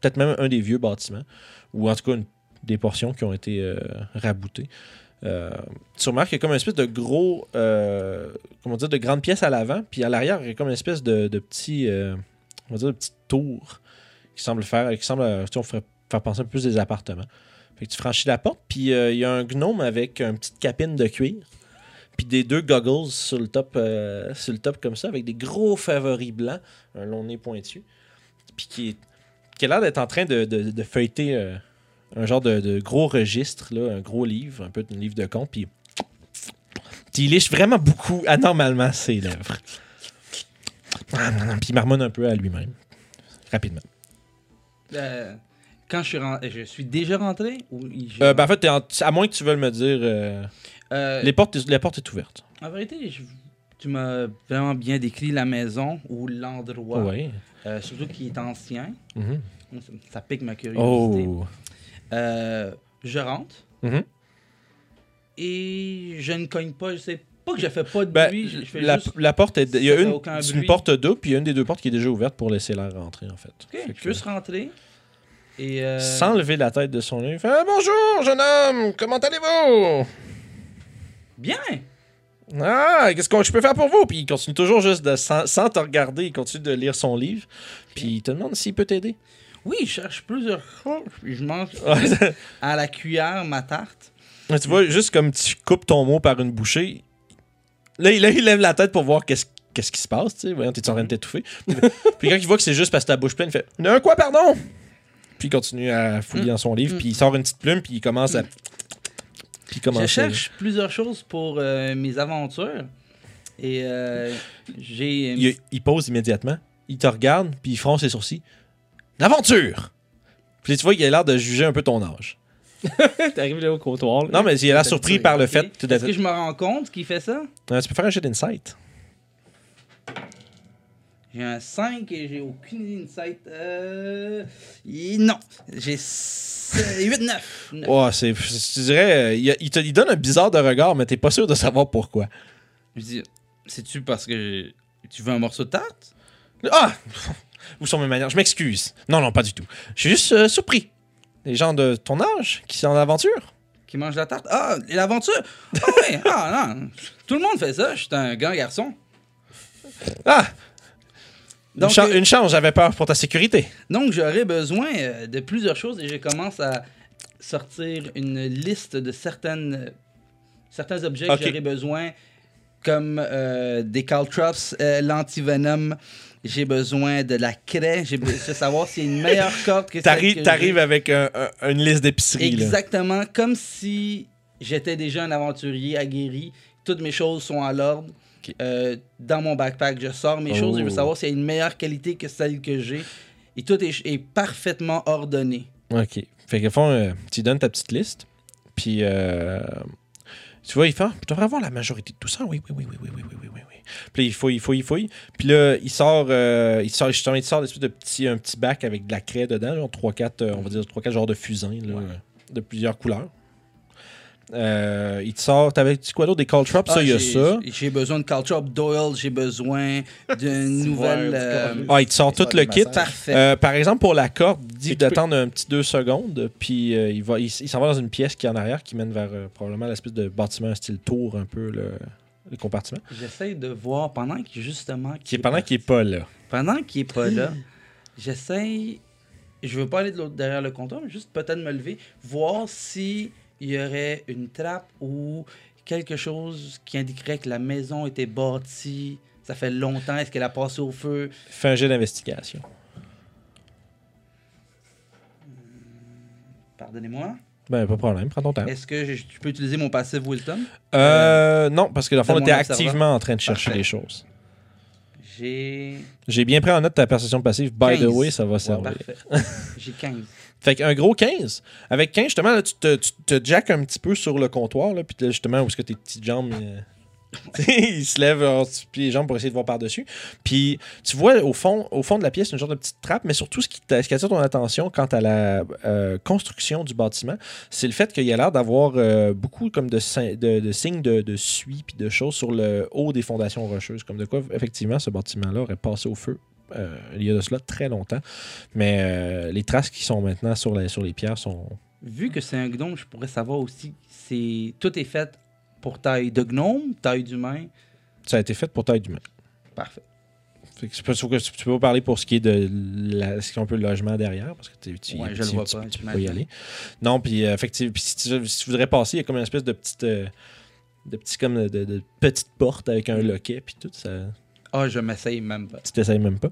peut-être même un des vieux bâtiments, ou en tout cas une, des portions qui ont été euh, raboutées. Euh, tu remarques qu'il y a comme une espèce de gros, euh, comment dire, de grande pièce à l'avant, puis à l'arrière, il y a comme une espèce de, de petit, euh, on va dire, de petite tour qui semble faire, qui semble, euh, faire penser un peu plus des appartements. Fait que tu franchis la porte, puis euh, il y a un gnome avec une petite capine de cuir, puis des deux goggles sur le top, euh, sur le top comme ça, avec des gros favoris blancs, un long nez pointu, puis qui, qui a l'air d'être en train de, de- feuilleter euh, un genre de, de gros registre, là, un gros livre, un peu un livre de compte, puis il liche vraiment beaucoup, anormalement, ses lèvres. Puis il marmonne un peu à lui-même, rapidement. Euh, quand je suis rentré, je suis déjà rentré ou Euh, ben, en fait, en- à moins que tu veuilles me dire, euh, les portes, la porte est ouverte. En vérité, je- tu m'as vraiment bien décrit la maison ou l'endroit, Oui. surtout qui est ancien. Mhm. Ça, ça pique ma curiosité. Oh. Euh, je rentre Mhm. et je ne cogne pas. Je sais pas que je fais pas de Ben, bruit. Je, je fais la, juste. la porte est. Il y a une, une porte double, puis il y a une des deux portes qui est déjà ouverte pour laisser l'air rentrer, en fait. Ok, Fait je que- peux juste rentrer. Et euh, Sans lever la tête de son œil, il fait Ah, Bonjour, jeune homme, comment allez-vous? Bien! Ah, qu'est-ce que je peux faire pour vous? Puis il continue toujours juste de, sans, sans te regarder, il continue de lire son livre. Puis il te demande s'il peut t'aider. Oui, je cherche plusieurs choses. Puis je mange à la cuillère ma tarte. tu vois, juste comme tu coupes ton mot par une bouchée, là, il- là, il lève la tête pour voir qu'est-ce qu'est-ce qui se passe. Tu sais, voyons, t'es en train de t'étouffer? puis quand il voit que c'est juste parce que ta bouche pleine, il fait Un quoi, pardon Puis il continue à fouiller dans son livre, Mm. puis il sort une petite plume, puis il commence à. Puis il commence Je à- cherche plusieurs choses pour euh, mes aventures. Et euh, j'ai. Il, il pose immédiatement, il te regarde, puis il fronce ses sourcils. L'aventure Puis tu vois qu'il a l'air de juger un peu ton âge. T'arrives là au comptoir. là. Non, mais il a l'air surpris par le fait que Est-ce que je me rends compte qu'il fait ça? Euh, Tu peux faire un jet d'insight. J'ai un 5 et j'ai aucune insight. Euh... Non. J'ai 8-9. Oh, c'est, tu dirais, euh, il, il te il donne un bizarre de regard, mais t'es pas sûr de savoir pourquoi. Je dis, c'est-tu parce que tu veux un morceau de tarte? Ah Où sont mes manières Je m'excuse. Non, non, pas du tout. Je suis juste euh, surpris. Les gens de ton âge qui sont en aventure. Qui mange la tarte? Ah, l'aventure? Ah oui, ah non. Tout le monde fait ça. Je suis un grand garçon. Ah Une, euh, chance, j'avais peur pour ta sécurité. Donc, j'aurais besoin euh, de plusieurs choses et je commence à sortir une liste de certaines, certains objets Ok. que j'aurais besoin, comme euh, des caltrops, euh, l'antivenom. J'ai besoin de la craie. J'ai besoin de savoir s'il y a une meilleure corde que celle T'arrives, t'arrives avec un- un- une liste d'épicerie. là. Exactement, comme si j'étais déjà un aventurier aguerri. Toutes mes choses sont à l'ordre. Euh, dans mon backpack, je sors mes choses je veux Oh. savoir s'il y a une meilleure qualité que celle que j'ai. Et tout est, est parfaitement ordonné. OK. Fait que fond, euh, tu donnes ta petite liste. Puis, tu vois, il fait, ah, je devrais avoir la majorité de tout ça. Oui, oui, oui, oui, oui, oui, oui, oui. oui. Puis là, il fouille, il fouille, il fouille. Puis là, il sort, euh, il sort justement, il sort espèce de petit, un petit bac avec de la craie dedans, 3-4, euh, on va dire 3-4 genres de fusains, de plusieurs couleurs. Euh, il te sort, t'avais dit quoi d'autre? Des call traps, ça, Ah, il y a ça. J'ai besoin de caltrop Doyle, j'ai besoin d'une nouvelle. Euh, Ah, il te sort tout le kit. Parfait. Euh, par exemple, pour la corde, peux- d'attendre un petit deux secondes, puis euh, il va, il, il s'en va dans une pièce qui est en arrière, qui mène vers euh, probablement l'espèce de bâtiment style tour, un peu le, le compartiment. J'essaie de voir pendant qu'il justement. Est pendant qu'il est pas là. Pendant qu'il est pas là, j'essaye. Je veux pas aller de derrière le comptoir, mais juste peut-être me lever, voir si il y aurait une trappe ou quelque chose qui indiquerait que la maison était bâtie. Ça fait longtemps. Est-ce qu'elle a passé au feu? Fais un jet d'investigation. Pardonnez-moi. Ben, pas de problème, prends ton temps. Est-ce que je, je peux utiliser mon passif wisdom? Euh, non, parce que dans le fond, on était activement en train de chercher Parfait. les choses. J'ai. J'ai bien pris en note ta perception passive. By the 15. way, ça va servir. J'ai 15. Fait qu'un gros 15. Avec 15, justement, là, tu, te, tu te jackes un petit peu sur le comptoir, là, puis justement, où est-ce que tes petites jambes. euh, se lève euh, puis les jambes pour essayer de voir par-dessus. Puis tu vois au fond, au fond de la pièce une genre de petite trappe, mais surtout ce qui, attire ton attention quant à la euh, construction du bâtiment, c'est le fait qu'il y a l'air d'avoir euh, beaucoup comme de signes de, de suie puis de choses sur le haut des fondations rocheuses. Comme de quoi, effectivement, ce bâtiment-là aurait passé au feu euh, il y a de cela très longtemps. Mais euh, les traces qui sont maintenant sur, la- sur les pierres sont vu que c'est un gnome, je pourrais savoir aussi c'est tout est fait pour taille de gnome, taille d'humain. Ça a été fait pour taille d'humain. Parfait. Fait que pas tu peux pas parler pour ce qui est de la, ce qui est un peu le logement derrière, parce que tu, tu, Ouais, tu- je le vois tu- pas, tu peux j'imagine. y aller. Non, puis euh, effectivement, si, tu, si tu voudrais passer, il y a comme une espèce de petite, euh, de petit comme de, de- de petite porte avec un loquet, puis tout ça. Ah, je m'essaye même pas. Tu t'essayes même pas.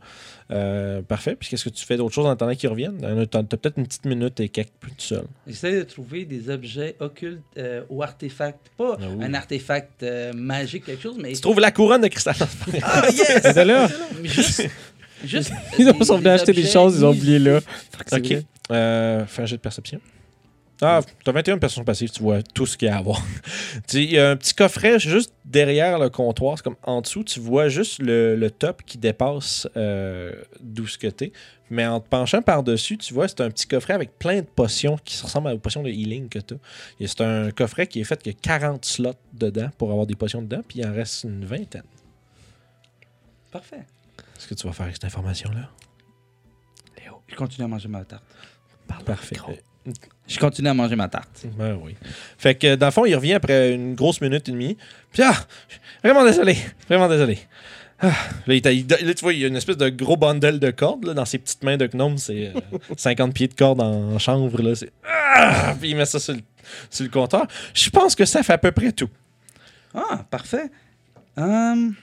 Euh, parfait. Puis qu'est-ce que tu fais d'autre chose en attendant qu'ils reviennent? T'as t'as peut-être une petite minute et quelques plus tout seul. J'essaie de trouver des objets occultes euh, ou artefacts. Pas Ah oui. un artefact euh, magique, quelque chose, mais. Tu trouves la couronne de cristal. Ah, yes! C'était là. Mais juste. juste Ils ont des- sont venus acheter des choses, ils ont oublié là. C'est ok. Euh, fais un jet de perception. Ah, t'as 21 personnes passives, tu vois tout ce qu'il y a à voir. Il y a un petit coffret juste derrière le comptoir, c'est comme en dessous, tu vois juste le, le top qui dépasse euh, d'où ce que t'es. Mais en te penchant par-dessus, tu vois, c'est un petit coffret avec plein de potions qui ressemblent aux potions de healing que t'as. Et c'est un coffret qui est fait qu'il y a 40 slots dedans pour avoir des potions dedans, puis il en reste une vingtaine. Parfait. Qu'est-ce que tu vas faire avec cette information-là? Je continue à manger ma tarte. Parfait. Je continue à manger ma tarte. Ben oui. Fait que dans le fond, il revient après une grosse minute et demie. Puis ah, vraiment désolé, vraiment désolé. Ah, là, il là, tu vois, il y a une espèce de gros bundle de cordes là, dans ses petites mains de gnome. C'est euh, 50 pieds de cordes en chanvre. Là, c'est... Ah! Puis il met ça sur le, sur le comptoir. Je pense que ça fait à peu près tout. Ah, parfait. Hum,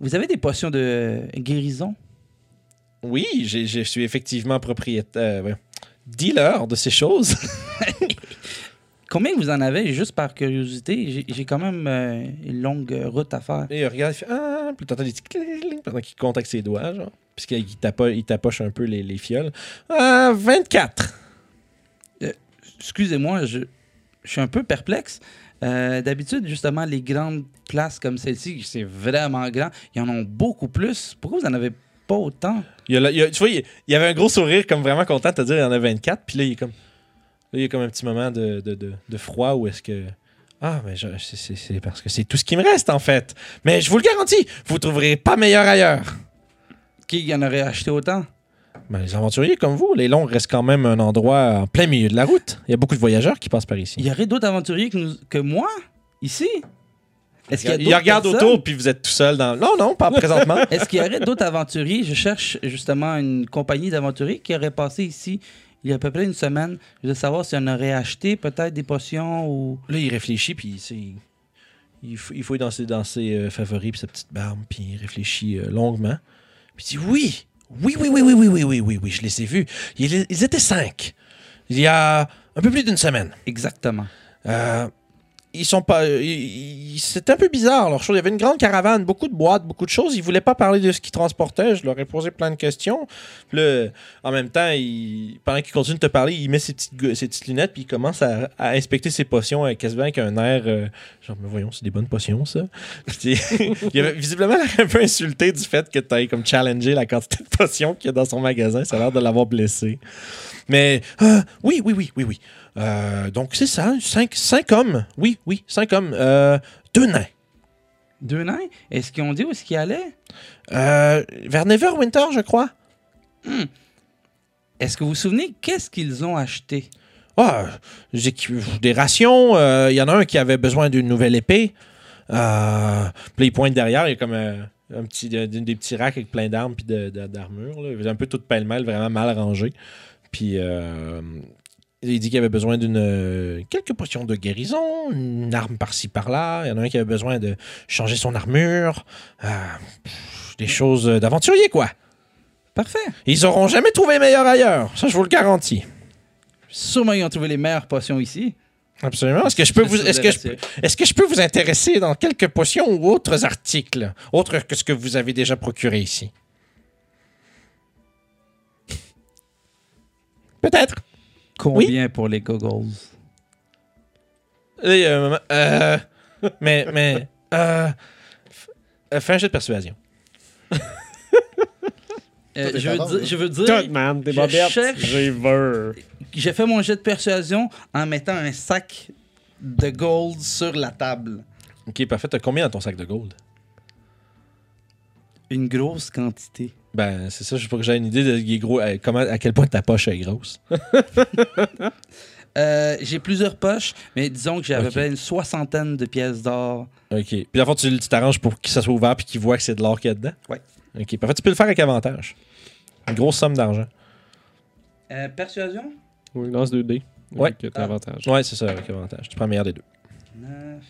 vous avez des potions de guérison? Oui, je suis effectivement propriétaire, euh, ouais, dealer de ces choses. Combien vous en avez, juste par curiosité? J'ai- quand même euh, une longue euh, route à faire. Et il regarde, il fait Ah, puis t'entends des petits cling pendant qu'il compte avec ses doigts, genre. Puisqu'il tapo- tapoche un peu les, les fioles. Ah, 24. Excusez-moi, je, je suis un peu perplexe. Euh, D'habitude, justement, les grandes places comme celle-ci, c'est vraiment grand. Il y en a beaucoup plus. Pourquoi vous en avez pas autant? Il y a, là- il y a- tu vois, il, il y avait un gros sourire, comme vraiment content de te dire il y en a 24. Puis là, il est comme. Là, il y a comme un petit moment de, de, de- de froid où est-ce que. Ah, mais c'est- parce que c'est tout ce qui me reste, en fait. Mais je vous le garantis, vous ne trouverez pas meilleur ailleurs. Qui en aurait acheté autant? Ben, les aventuriers comme vous, les longs restent quand même un endroit en plein milieu de la route. Il y a beaucoup de voyageurs qui passent par ici. Il y aurait d'autres aventuriers que, nous- que moi, ici? Est-ce qu'il y a il regarde personnes? autour, puis vous êtes tout seul dans. Non, non, pas présentement. Est-ce qu'il y aurait d'autres aventuriers? Je cherche justement une compagnie d'aventuriers qui aurait passé ici il y a à peu près une semaine. Je veux savoir si on aurait acheté peut-être des potions ou... Là, il réfléchit, puis. Il, fou- il fouille dans ses, dans ses euh, favoris, puis sa petite barbe, puis il réfléchit euh, longuement. Puis il dit Oui, oui, oui, oui, oui, oui, oui, oui, oui, oui, je les ai vus. Ils, ils étaient cinq. Il y a un peu plus d'une semaine. Exactement. Euh, ils sont pas. euh, C'était un peu bizarre leur chose. Il y avait une grande caravane, beaucoup de boîtes, beaucoup de choses. Ils voulaient pas parler de ce qu'ils transportaient. Je leur ai posé plein de questions. Puis là, en même temps, pendant qu'il continue de te parler, il met ses petites, petites lunettes puis il commence à, inspecter ses potions avec, quasiment avec un air. euh, genre, mais voyons, c'est des bonnes potions, ça. Il avait visiblement un peu insulté du fait que tu aies comme challengé la quantité de potions qu'il y a dans son magasin. Ça a l'air de l'avoir blessé. Mais euh, oui, oui, oui, oui, oui. Euh, donc c'est ça, cinq, cinq hommes. Oui, oui, cinq hommes. Euh, deux nains. Deux nains? Est-ce qu'ils ont dit où est-ce qu'ils allaient? Euh, vers Neverwinter, je crois. Est-ce que vous vous souvenez qu'est-ce qu'ils ont acheté? Ah, des rations. euh, Il y en a un qui avait besoin d'une nouvelle épée. Puis il pointe derrière. Il y a comme un petit, de- des petits racks avec plein d'armes puis de- de- d'armures. Il faisait un peu tout pêle-mêle, vraiment mal rangé. Puis euh, il dit qu'il avait besoin d'une euh, quelques potions de guérison, une arme par-ci par-là. Il y en a un qui avait besoin de changer son armure. Euh, des choses d'aventurier, quoi. Parfait. Ils auront jamais trouvé meilleur ailleurs. Ça, je vous le garantis. Sûrement, ils ont trouvé les meilleures potions ici. Absolument. Est-ce que je peux vous, est-ce que je, est-ce que je peux vous intéresser dans quelques potions ou autres articles, autres que ce que vous avez déjà procuré ici? Peut-être. Combien pour les goggles? Là, il y a un moment, euh, mais, mais, euh, euh, fais un jet de persuasion. Euh, je, veux dire, je veux dire, Tout, man, des je bobettes. cherche- J'ai peur. j'ai fait mon jet de persuasion en mettant un sac de gold sur la table. Ok, parfait. T'as combien dans ton sac de gold? Une grosse quantité. Ben, c'est ça, je pour que j'ai une idée de gros, à, comment, à quel point ta poche est grosse. Euh, j'ai plusieurs poches, mais disons que j'ai à peu près une soixantaine de pièces d'or. OK. Puis, la fois, tu t'arranges pour que ça soit ouvert puis qu'il voit que c'est de l'or qu'il y a dedans? Ouais. OK. Parfait. Tu peux le faire avec avantage. Une grosse somme d'argent. Euh, persuasion? Oui, lance 2 dés. Ouais. Avec Ah. avantage. Ouais, c'est ça, avec avantage. Tu prends le meilleur des deux. 9,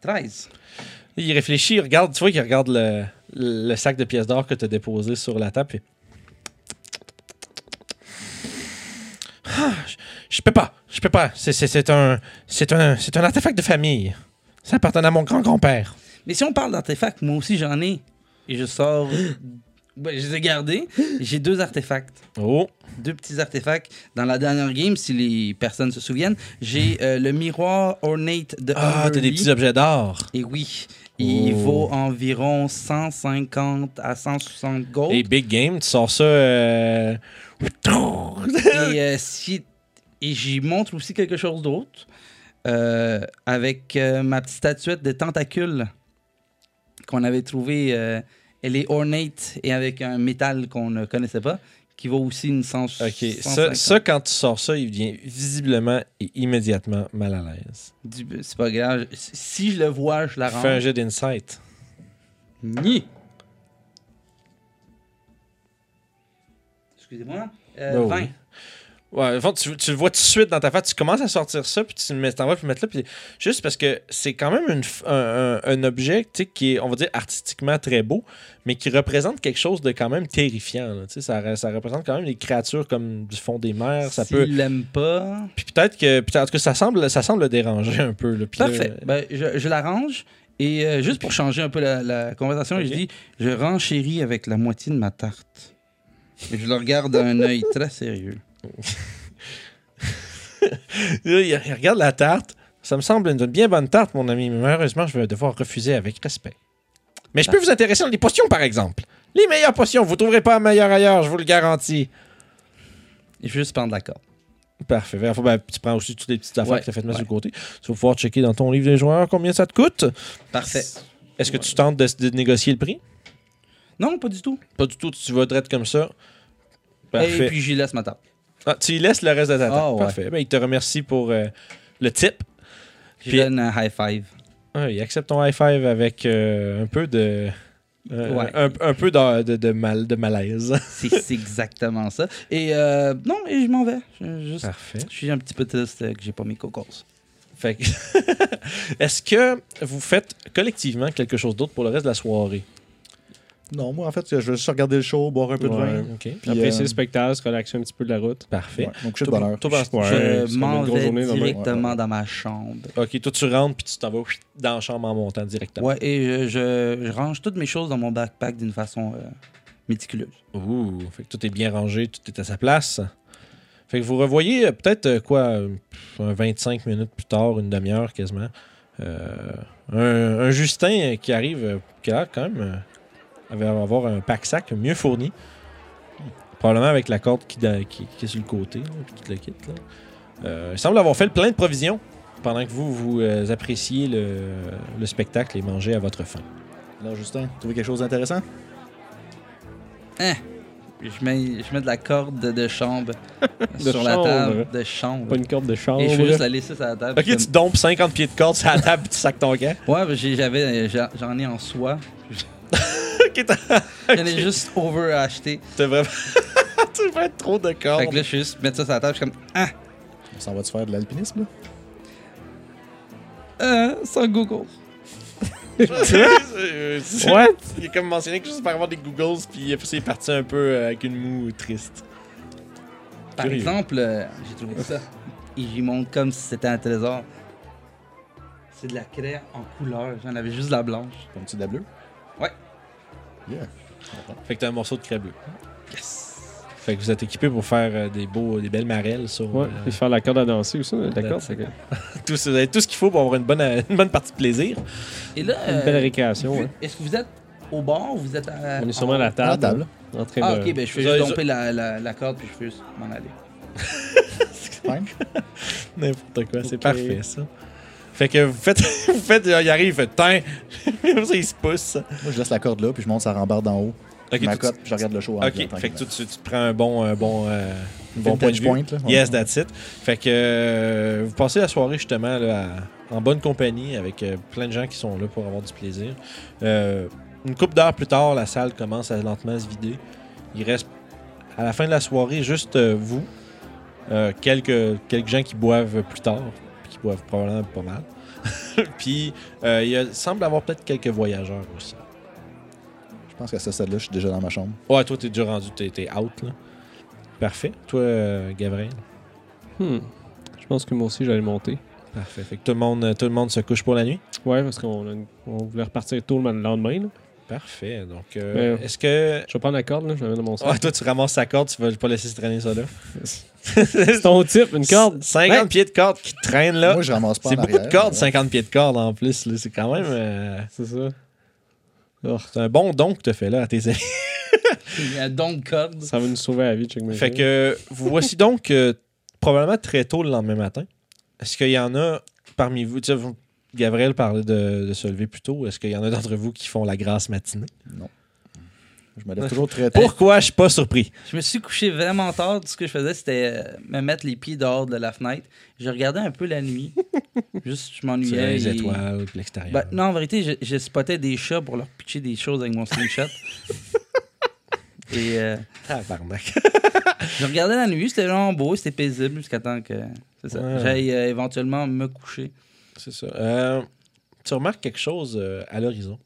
13. Il réfléchit, il regarde, tu vois qu'il regarde le, sac de pièces d'or que tu as déposé sur la table. Ah, je, peux pas, je peux pas. C'est, un, un, c'est un artefact de famille. Ça appartenait à mon grand-grand-père. Mais si on parle d'artefacts, moi aussi j'en ai. Et je sors. Ben, je les ai gardés. J'ai deux artefacts. Oh, Deux petits artefacts. Dans la dernière game, si les personnes se souviennent, j'ai euh, le miroir ornate de ah, t'as des petits objets d'or. Et oui, il Oh. vaut environ 150 à 160 gold. Et big game, tu sors ça. euh, Et, euh, si, et j'y montre aussi quelque chose d'autre. avec ma petite statuette de tentacule qu'on avait trouvé. Elle est ornate et avec un métal qu'on ne connaissait pas, qui vaut aussi une 100, Ok, ça, 150. ça, quand tu sors ça, il devient visiblement et immédiatement mal à l'aise. C'est pas grave. Si je le vois, je la Fais un jet d'insight. Ni. Excusez-moi. Euh, Ben oui. 20. Ouais, au fond, tu, tu le vois tout de suite dans ta face, tu commences à sortir ça, puis tu t'en vas, puis mettre là, puis juste parce que c'est quand même une un, un- objet qui est, on va dire, artistiquement très beau, mais qui représente quelque chose de quand même terrifiant. là, ça, ça représente quand même des créatures comme du fond des mers, ça peut... l'aime pas. Puis peut-être que, puis en tout cas, ça semble, ça semble le déranger un peu. Là, puis là, Parfait. Ben, je, je l'arrange. Et euh, juste pour changer un peu la, la conversation, je dis je renchéris avec la moitié de ma tarte. Et je le regarde d'un œil très sérieux. Il, il regarde la tarte. Ça me semble une bien bonne tarte, mon ami, mais malheureusement, je vais devoir refuser avec respect. Mais je peux vous intéresser dans les potions, par exemple. Les meilleures potions, vous trouverez pas meilleures ailleurs, je vous le garantis. Je vais juste prendre la corde. Parfait. Enfin, ben, tu prends aussi toutes les petites affaires Ouais, que tu as faites mettre ouais. sur le côté. Tu vas pouvoir checker dans ton livre des joueurs combien ça te coûte. Parfait. Est-ce que tu tentes de, de négocier le prix? Non, pas du tout. Pas du tout, tu vas direct comme ça. Et puis j'y laisse ma tarte. Ah, tu y laisses le reste de ta. Ah, ouais. Parfait. Ben, il te remercie pour euh, le tip. Je Puis- donne un high five. Ah, il accepte ton high five avec euh, un peu de. euh, Ouais. un, un peu de, de- de mal, de malaise. C'est exactement ça. Et euh, non, et je m'en vais. Je, juste- Parfait. je suis un petit peu triste que j'ai pas mes cocos. Fait Est-ce que vous faites collectivement quelque chose d'autre pour le reste de la soirée? Non, moi, en fait, je vais juste regarder le show, boire un peu de vin. OK. Puis, Apprécier euh, le spectacle, se relaxer un petit peu de la route. Parfait. Ouais, donc, je suis de bonheur. je m'en vais journée demain. directement Ouais, dans ma chambre. OK, toi, tu rentres puis tu t'en vas dans la chambre en montant directement. Ouais, et je, je- je range toutes mes choses dans mon backpack d'une façon euh, méticuleuse. Ouh, fait que tout est bien rangé, tout est à sa place. Fait que vous revoyez euh, peut-être euh, quoi, euh, pff, un 25 minutes plus tard, une demi-heure quasiment, euh, un, un Justin euh, qui arrive, euh, qui a quand même euh, avoir un pack-sac mieux fourni. Probablement avec la corde qui, qui, qui est sur le côté, là, puis tout le kit. là. Euh, il semble avoir fait le plein de provisions pendant que vous, vous euh, appréciez le, le spectacle et mangez à votre faim. Alors, Justin, trouvé quelque chose d'intéressant? Je mets, je mets de la corde de, chambre De sur la table. De chambre. Pas une corde de chambre. Et je vais juste la laisser sur la table. Ok, tu dompes 50 pieds de corde sur la table et tu sacs ton comme- Ouais, j'avais, j'en j'en ai en soie. J'en ai juste over acheté. T'as vraiment. tu vas être trop de cordes. Fait que là, je vais juste mettre ça sur la table. Je suis comme, ah, Ça va-tu faire de l'alpinisme, là? euh, sans Google. What? Il est comme mentionné que juste par avoir des Googles, puis après, c'est parti un peu euh, avec une moue triste. Par Curieux. exemple, euh, j'ai trouvé ça. Et j'y montre comme si c'était un trésor. C'est de la craie en couleur. J'en avais juste de la blanche. Comme tu de la bleue? Ouais. Yeah. Fait que t'as un morceau de craie bleue. Yes! Fait que vous êtes équipé pour faire euh, des beaux, des belles marelles sur. Ouais, euh, puis faire la corde à danser aussi. D'accord, That's c'est que- tout, ce- vous avez tout ce qu'il faut pour avoir une bonne, euh, une bonne partie de plaisir. Et là, une euh, belle récréation. ouais. est-ce que vous êtes au bar ou vous êtes à. On est sûrement à la À table. la table. En train Ah, de... ok, ben je fais juste domper la, la, la corde puis je fais juste m'en aller. Fine. N'importe quoi, c'est parfait ça. Fait que vous faites, vous faites, il arrive, il fait teint. Comme ça, il se pousse. Moi, je laisse la corde là, puis je monte sa rambarde d'en haut. Ok, je m'accote, je regarde le show. Ok, fait que tranquillement. tu, tu, prends un bon, un bon, euh, bon point de vue. point, là. Ouais. Yes, that's it. Fait que euh, vous passez la soirée justement là, à- en bonne compagnie avec euh, plein de gens qui sont là pour avoir du plaisir. Euh, une couple d'heures plus tard, la salle commence à lentement se vider. Il reste à la fin de la soirée juste euh, vous, euh, quelques, quelques gens qui boivent plus tard, boivent probablement pas mal. puis euh, il y a- semble avoir peut-être quelques voyageurs aussi. Je pense qu'à ce stade-là, je suis déjà dans ma chambre. Ouais, toi t'es déjà rendu, t'es, t'es out là. Parfait. Toi, euh, Gabriel? Hmm. Je pense que moi aussi, j'allais monter. Parfait. Fait que tout le monde, tout le monde se couche pour la nuit? Ouais, parce qu'on on voulait repartir tôt le lendemain. là. Parfait. Donc, euh, Ouais. est-ce que. Je vais prendre la corde, là, je la mets dans mon sac. Ouais, toi, tu ramasses sa corde, tu vas pas laisser se traîner ça là. C'est ton type, une corde. 50 Ouais. pieds de corde qui traînent là. Moi, je ramasse pas C'est beaucoup de cordes, mais- 50 pieds de corde en plus. là. C'est quand même. euh, C'est ça. oh, c'est un bon don que tu fait là à tes amis. Il y a donc corde. Ça va nous sauver la vie, check Fait que vous voici donc euh, probablement très tôt le lendemain matin. Est-ce qu'il y en a parmi vous, tu sais, vous- Gabriel parlait de, de se lever plus tôt. Est-ce qu'il y en a d'entre vous qui font la grasse matinée? Non. Je me lève toujours très tôt. Pourquoi je suis pas surpris? Je me suis couché vraiment tard. Tout ce que je faisais, c'était euh, me mettre les pieds dehors de la fenêtre. Je regardais un peu la nuit. Juste, je m'ennuyais. les et- étoiles, puis l'extérieur. Ben, non, en vérité, je, je spottais des chats pour leur pitcher des choses avec mon slingshot. Et euh, Tabarnak. je regardais la nuit, c'était vraiment beau, c'était paisible jusqu'à temps que c'est ça. Ouais. j'aille euh, éventuellement me coucher. C'est ça. Euh, tu remarques quelque chose euh, à l'horizon.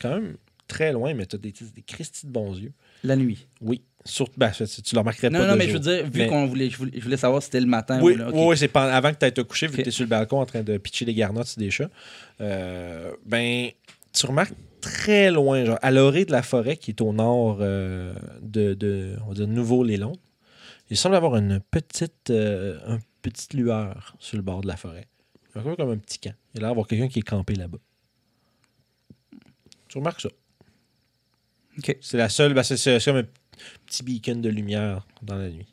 Quand même très loin, mais tu as des, des Christy de bons yeux. La nuit. Oui. Surtout, ben, tu le remarquerais Non, pas. non, de mais je veux dire, vu Mais- qu'on voulait je, voulais, je voulais savoir si c'était le matin Oui, ou là. oui, c'est avant que tu ailles te coucher, vu que tu es sur le balcon en train de pitcher des garnottes sur des chats. euh, ben, tu remarques très loin, genre à l'orée de la forêt qui est au nord euh, de, de, on va dire, Nouveau-les-Longs, il semble avoir une petite, euh, une petite lueur sur le bord de la forêt. Un peu comme un petit camp. Il y a l'air d'avoir quelqu'un qui est campé là-bas. Tu remarques ça. Ok. C'est la seule, ben, c'est comme un petit beacon de lumière dans la nuit.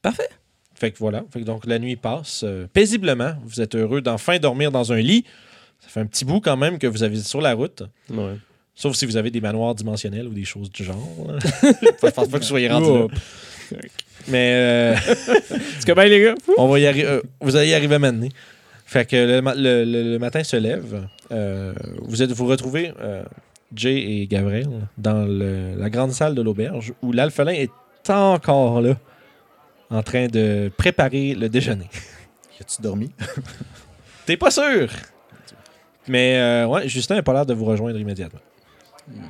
Parfait. Fait que voilà. Fait que donc la nuit passe euh, paisiblement. Vous êtes heureux d'enfin dormir dans un lit. Ça fait un petit bout quand même que vous avez sur la route. Ouais. Sauf si vous avez des manoirs dimensionnels ou des choses du genre. Je pense pas que vous soyez rendu là. Mais euh, ben, les gars? on va y euh, vous allez y arriver maintenant. Fait que le, le- le- le matin se lève. euh, vous êtes vous retrouvez euh, Jay et Gabriel dans le- la grande salle de l'auberge où l'alphelin est encore là en train de préparer le déjeuner. As-tu dormi? T'es pas sûr? Mais euh, ouais, Justin n'a pas l'air de vous rejoindre immédiatement.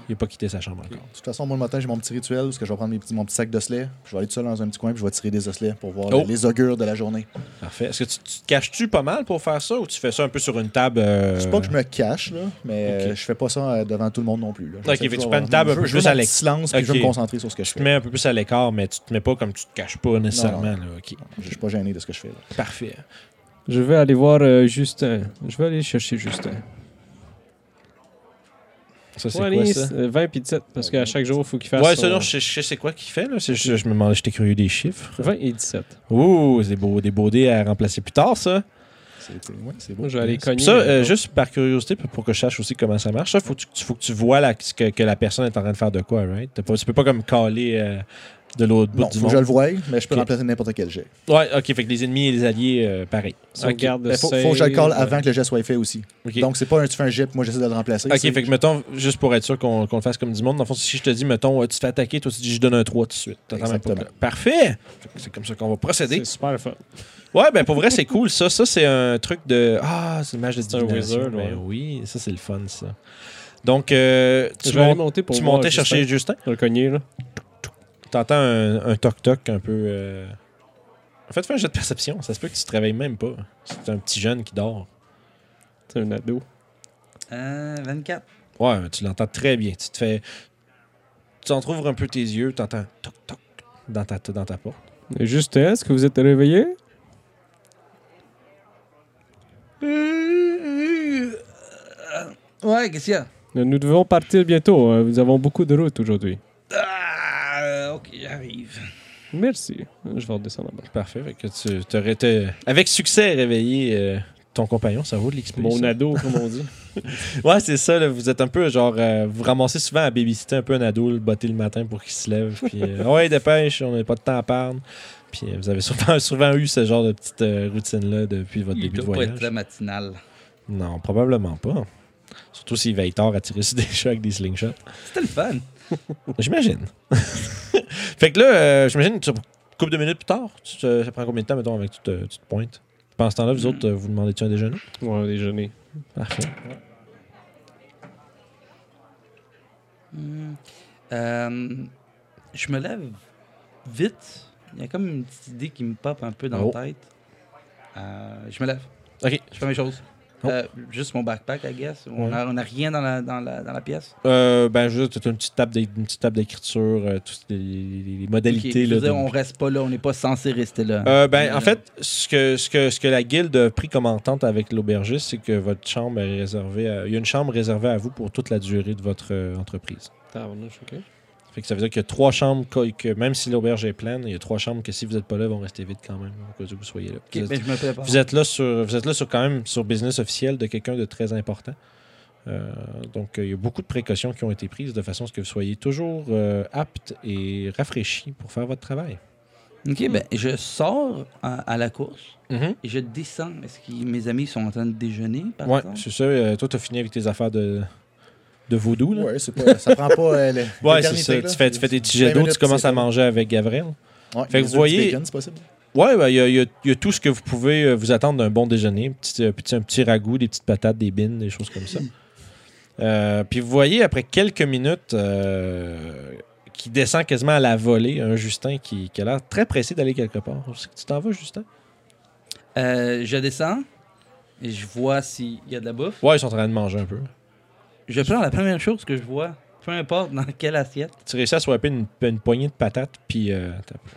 Il n'a pas quitté sa chambre encore. De toute façon, moi, le matin, j'ai mon petit rituel parce que je vais prendre mes petits- mon petit sac d'osselets. puis Je vais aller tout seul dans un petit coin puis je vais tirer des osselets pour voir Oh. les, les augures de la journée. Parfait. Est-ce que tu, tu te caches-tu pas mal pour faire ça ou tu fais ça un peu sur une table? euh, C'est pas que je me cache, là, mais Ok. euh, je fais pas ça euh, devant tout le monde non plus. Là. Ok, tu prends une table un je peu plus à silence puis je veux Ok. me concentrer sur ce que je Tu te fais. mets un peu plus à l'écart, mais tu te mets pas comme tu te caches pas nécessairement. Non, là. Ok. Je suis pas gêné de ce que je fais. là. Parfait. Je vais aller voir euh, Justin. Je vais aller chercher Justin. Ça, c'est Ouais, quoi allez, ça? c'est, euh, 20 puis 17, parce qu'à chaque jour, il faut qu'il fasse. Ouais, son- ça, non, je, je sais c'est quoi qu'il fait. Là. Je me demandais, j'étais curieux des chiffres. 20 et 17. Ouh, c'est des beaux, des beaux dés à remplacer plus tard, ça. C'est ouais, c'est beau. Je vais aller cogner. Ça, euh, juste par curiosité, pour pour que je sache aussi comment ça marche, ça, faut que tu, faut que tu vois la- ce que, que la personne est en train de faire de quoi, right? Pas- tu peux pas comme caler euh, de l'autre bout Non, du faut que je monde. le voie, mais je peux remplacer n'importe quel jet. Ouais, ok, fait que les ennemis et les alliés, euh, pareil. garde Il faut, faut que je le call avant que le jet soit fait aussi. Ok. Donc, c'est pas un tu fais un jet puis moi j'essaie de le remplacer. Ok, fait que mettons, juste pour être sûr qu'on le fasse comme du monde, dans le fond, si je te dis, mettons, euh, tu te fais attaquer, toi tu dis, je donne un 3 tout de suite. Pas Exactement. que- Parfait! C'est comme ça qu'on va procéder. C'est super fun. Ouais, ben pour vrai, c'est cool. Ça, ça c'est un truc de. Ah, c'est une image de C'est un divination. wizard, Ben ouais. oui, ça, c'est le fun, ça. Donc, euh, tu, je vais aller montes- monter pour tu montais chercher Justin? Justin. Le cogner, là. T'entends un, un toc-toc un peu. euh, En fait, fais un jeu de perception. Ça se peut que tu te réveilles même pas. C'est un petit jeune qui dort. C'est un ado. Euh, 24. Ouais, tu l'entends très bien. Tu te fais. Tu entrouvres un peu tes yeux, t'entends toc-toc dans ta, dans ta porte. Et Justin, est-ce que vous êtes réveillé? Ouais, qu'est-ce qu'il y a? Nous devons partir bientôt. hein. Nous avons beaucoup de route aujourd'hui. Ok, j'arrive. Merci. Je vais redescendre là-bas. Parfait. Fait que tu t'aurais été, avec succès, réveillé euh, ton compagnon, ça vaut de l'XP. Mon ça. ado, comme on dit. Ouais, c'est ça. là, vous êtes un peu genre. euh, vous ramassez souvent à babysitter un peu un ado, le botter le matin pour qu'il se lève. Puis, euh, ouais, dépêche, on n'a pas de temps à perdre. Puis, euh, vous avez souvent, souvent eu ce genre de petite euh, routine-là depuis votre Il début de doit pas être voyage. très matinal. Non, probablement pas. Surtout s'il veille tard à tirer sur des chats avec des slingshots. C'était le fun. J'imagine. fait que là, euh, j'imagine tu- une couple de minutes plus tard, tu te- ça prend combien de temps, mettons, avec que tu te, tu te pointes? Pendant ce temps-là, vous autres, euh, vous demandez-tu un déjeuner? Ouais, un déjeuner. Parfait. Hmm. Euh, je me lève vite. Il y a comme une petite idée qui me pop un peu dans Oh. la tête. Euh, je me lève. Ok. Je fais mes choses. Oh. Euh, juste mon backpack, I guess. On Ouais. a, on a rien dans la, dans la, dans la pièce. Euh, ben, juste, une petite table une petite table d'écriture, euh, toutes les, les- les Ok, modalités. je là, veux dire, de- on reste pas là. On n'est pas censé rester là. Euh, ben, en fait, ce que, ce, que, ce que la guilde a pris comme entente avec l'aubergiste, c'est que votre chambre est réservée à- Il y a une chambre réservée à vous pour toute la durée de votre euh, entreprise. Tabarnouche, ok. Fait que ça veut dire qu'il y a trois chambres, que, que même si l'auberge est pleine, il y a trois chambres que si vous n'êtes pas là, vont rester vides quand même, au cas où vous soyez là. Vous, êtes, je me prépare. vous êtes là sur, vous êtes là sur quand même sur business officiel de quelqu'un de très important. Euh, donc, euh, il y a beaucoup de précautions qui ont été prises de façon à ce que vous soyez toujours euh, apte et rafraîchi pour faire votre travail. Ok, ben, je sors à, à la course Mhm. et je descends. Est-ce que mes amis sont en train de déjeuner, exemple? c'est ça. Euh, toi, tu as fini avec tes affaires de, de vaudou. Là. Ouais, c'est pas, ça prend pas. euh, le- Ouais, l'éternité, c'est ça. là. Tu fais, tu fais tes petits 20 jets d'eau, tu commences à manger avec. Ouais, Fait que vous voyez- bacon, c'est possible. Ouais, ben, il y, a- y y tout ce que vous pouvez euh, vous attendre d'un bon déjeuner. Un petit, euh, petit- un petit ragoût, des petites patates, des bines, des choses comme ça. Euh, puis vous voyez, après quelques minutes, euh, qui descend quasiment à la volée, un Justin qui, qui a l'air très pressé d'aller quelque part. Tu t'en vas, Justin? Euh, je descends et je vois s'il y a de la bouffe. Ouais, ils sont en train de manger un peu. Je prends la première chose que je vois, peu importe dans quelle assiette. Tu réussis à swapper une, une poignée de patates, puis euh,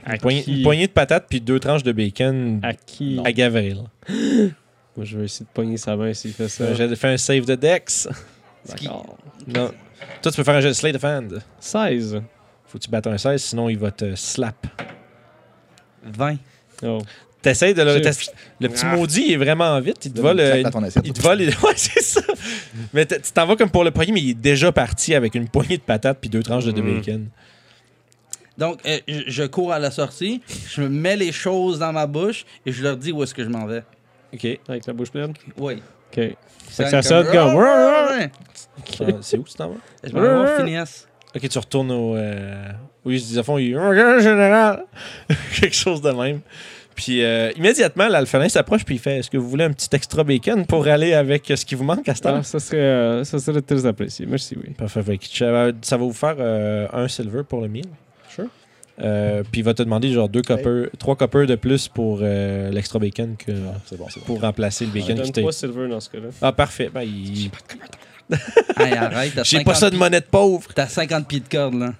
une, poignée, qui? une poignée de patates, puis deux tranches de bacon À qui? à Gavril. Moi, je vais essayer de pogner sa main s'il fait ça. J'ai fait un save de Dex. D'accord. Non. Toi, tu peux faire un jet de Slate of Hand. 16. Faut que tu battes un 16, sinon il va te slap. 20. Oh. T'essayes de le. Je- Le petit Ah. maudit est vraiment vite. Il te vole. euh, dans ton assiette. Il te vole. les- Ouais, c'est ça. Mais tu t'en vas comme pour le poignet, mais il est déjà parti avec une poignée de patates puis deux tranches de Mm. bacon. Donc, euh, je, je cours à la sortie, je me mets les choses dans ma bouche et je leur dis où est-ce que je m'en vais. Ok. Avec la bouche pleine? Oui. Ok. C'est ça sonne comme. Ah, C'est où que tu t'en vas? Je m'en vais voir Phineas. Ok, tu retournes au. Euh... Oui, ils disent à fond, il général! Quelque chose de même. Puis euh, immédiatement, l'alphalin s'approche puis il fait Est-ce que vous voulez un petit extra bacon pour aller avec euh, ce qui vous manque à cette heure? Ah, ça serait, euh, ça serait très apprécié. Merci, oui. Parfait. Ça va vous faire euh, un silver pour le meal. Sure. Euh, puis il va te demander genre deux copper, trois coppers de plus pour euh, l'extra bacon que, Ah, C'est bon, c'est bon. pour remplacer le bacon qui donne t'a 3 silver dans ce cas-là. Ah parfait. Ben, il- Hey, arrête, t'as J'ai 50 pas ça de monnaie de pauvre. T'as 50 pieds de corde, là.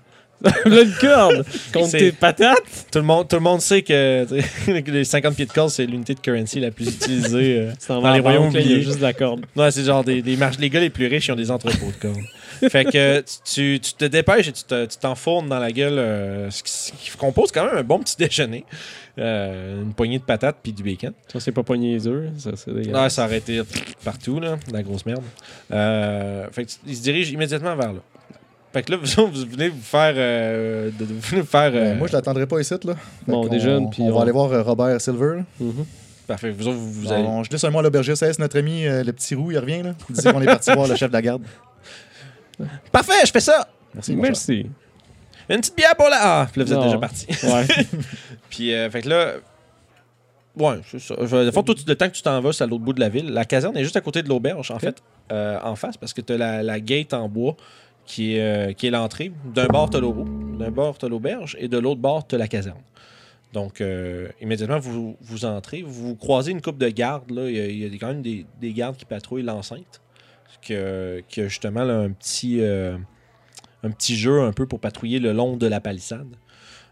Une corde contre tes patates? Tout le monde, tout le monde sait que les 50 pieds de corde, c'est l'unité de currency la plus utilisée. euh. Dans vas les royaumes oubliés. juste de la corde. Non, c'est genre des, des marches. Les gars les plus riches, ils ont des entrepôts de cordes. fait que tu, tu te dépêches et tu te- tu t'enfournes dans la gueule euh, ce, qui, ce qui compose quand même un bon petit déjeuner. Euh, une poignée de patates puis du bacon. Ça, c'est pas pogné les œufs. Ça, c'est Ouais, dégueulasse. ça aurait été partout, là, de la grosse merde. Euh, fait que tu- il se dirige immédiatement vers là. Fait que là, vous, venez vous faire. euh, de, de- vous venez vous faire Euh, euh, moi, je l'attendrai pas ici, là. Fait Bon, on déjeune, on, on- va aller voir euh, Robert Silver. Mhm. Parfait. Vous autres, vous, vous Bon, allez. Je laisse un mot à l'aubergiste. Est-ce notre ami, euh, le petit roux, il revient, là? Il dit qu'on est parti voir le chef de la garde. Parfait, je fais ça! Merci. Merci. Une petite bière pour la. Ah, puis là, vous êtes Non. déjà parti. Ouais. Puis, euh, fait que là. Ouais, c'est ça. Je- De fond, tout le temps que tu t'en vas, c'est à l'autre bout de la ville. La caserne est juste à côté de l'auberge, en fait, euh, en face, parce que tu as la, la gate en bois qui est, euh, qui est l'entrée. D'un bord, tu as l'auberge, d'un bord, tu l'auberge, et de l'autre bord, tu as la caserne. Donc, euh, immédiatement, vous, vous entrez, vous croisez une coupe de gardes. Là. Il y a, il y a des- quand même des, des gardes qui patrouillent l'enceinte, que, qui a justement là, un, petit, euh, un petit jeu un peu pour patrouiller le long de la palissade.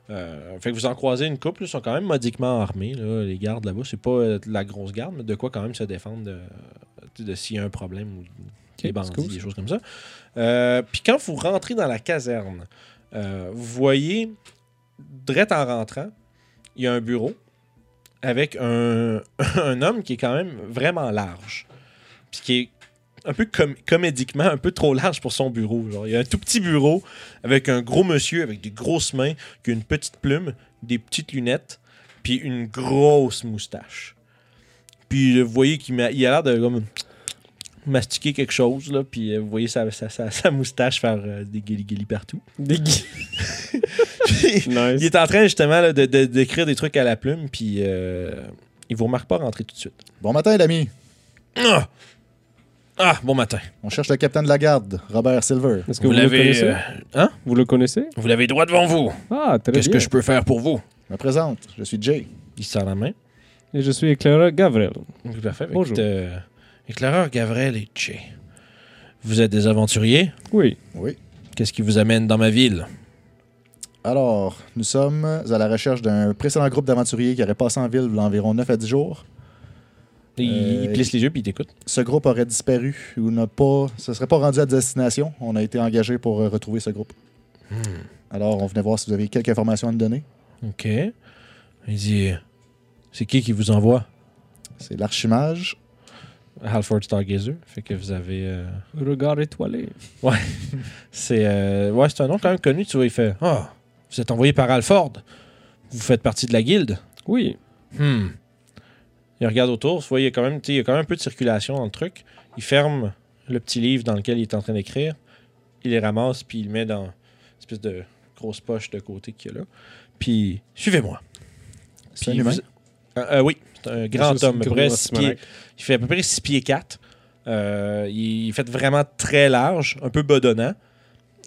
Euh, fait que vous en croisez une couple, ils sont quand même modiquement armés, là, les gardes là-bas. C'est pas de la grosse garde, mais de quoi quand même se défendre de, s'il y a un problème ou des bandits, cool, des choses comme ça. Euh, Puis quand vous rentrez dans la caserne, euh, vous voyez, direct en rentrant, il y a un bureau avec un, homme qui est quand même vraiment large. Puis qui est un peu com- comédiquement un peu trop large pour son bureau. Il y a un tout petit bureau avec un gros monsieur avec des grosses mains, qui a une petite plume, des petites lunettes, puis une grosse moustache. Puis vous voyez qu'il a l'air de comme, mastiquer quelque chose, là, puis euh, vous voyez sa, sa, sa- sa moustache faire euh, des guili partout. Des gui- Puis, nice. il est en train justement là, de- de- d'écrire des trucs à la plume, puis euh, il vous remarque pas rentrer tout de suite. Bon matin, l'ami. Ah! Ah, bon matin. On cherche le capitaine de la garde, Robert Silver. Est-ce que vous, le connaissez? euh, hein? Vous le connaissez? Vous l'avez droit devant vous. Ah, très Qu'est-ce bien. que je peux faire pour vous? Je me présente, je suis Jay. Il sort la main. Et je suis éclaireur Gavrel. Parfait. Bonjour. Écoute, euh, éclaireur Gavrel et Che. Vous êtes des aventuriers? Oui. Oui. Qu'est-ce qui vous amène dans ma ville? Alors, nous sommes à la recherche d'un précédent groupe d'aventuriers qui aurait passé en ville il y a environ 9 à 10 jours. Il, Euh, il plisse les yeux puis il t'écoute. Ce groupe aurait disparu ou n'a pas, se serait pas rendu à destination. On a été engagé pour euh, retrouver ce groupe. Alors, on venait voir si vous avez quelques informations à nous donner. OK. Il dit C'est qui qui vous envoie? C'est l'archimage. Halford Stargazer. Fait que vous avez. euh, Regard étoilé. C'est euh, ouais, c'est un nom quand même connu. Tu vois, il fait Ah, vous êtes envoyé par Alford. Vous faites partie de la guilde. Oui. Hmm. Il regarde autour. Tu vois, il y a quand même, il y a quand même un peu de circulation dans le truc. Il ferme le petit livre dans lequel il est en train d'écrire. Il les ramasse puis il le met dans une espèce de grosse poche de côté qu'il y a là. Puis suivez-moi. Puis vous- Euh, euh, oui, c'est un grand homme, à une peu près grosse six pieds- manaque. il fait à peu près 6 pieds 4. il est fait vraiment très large, un peu bedonnant.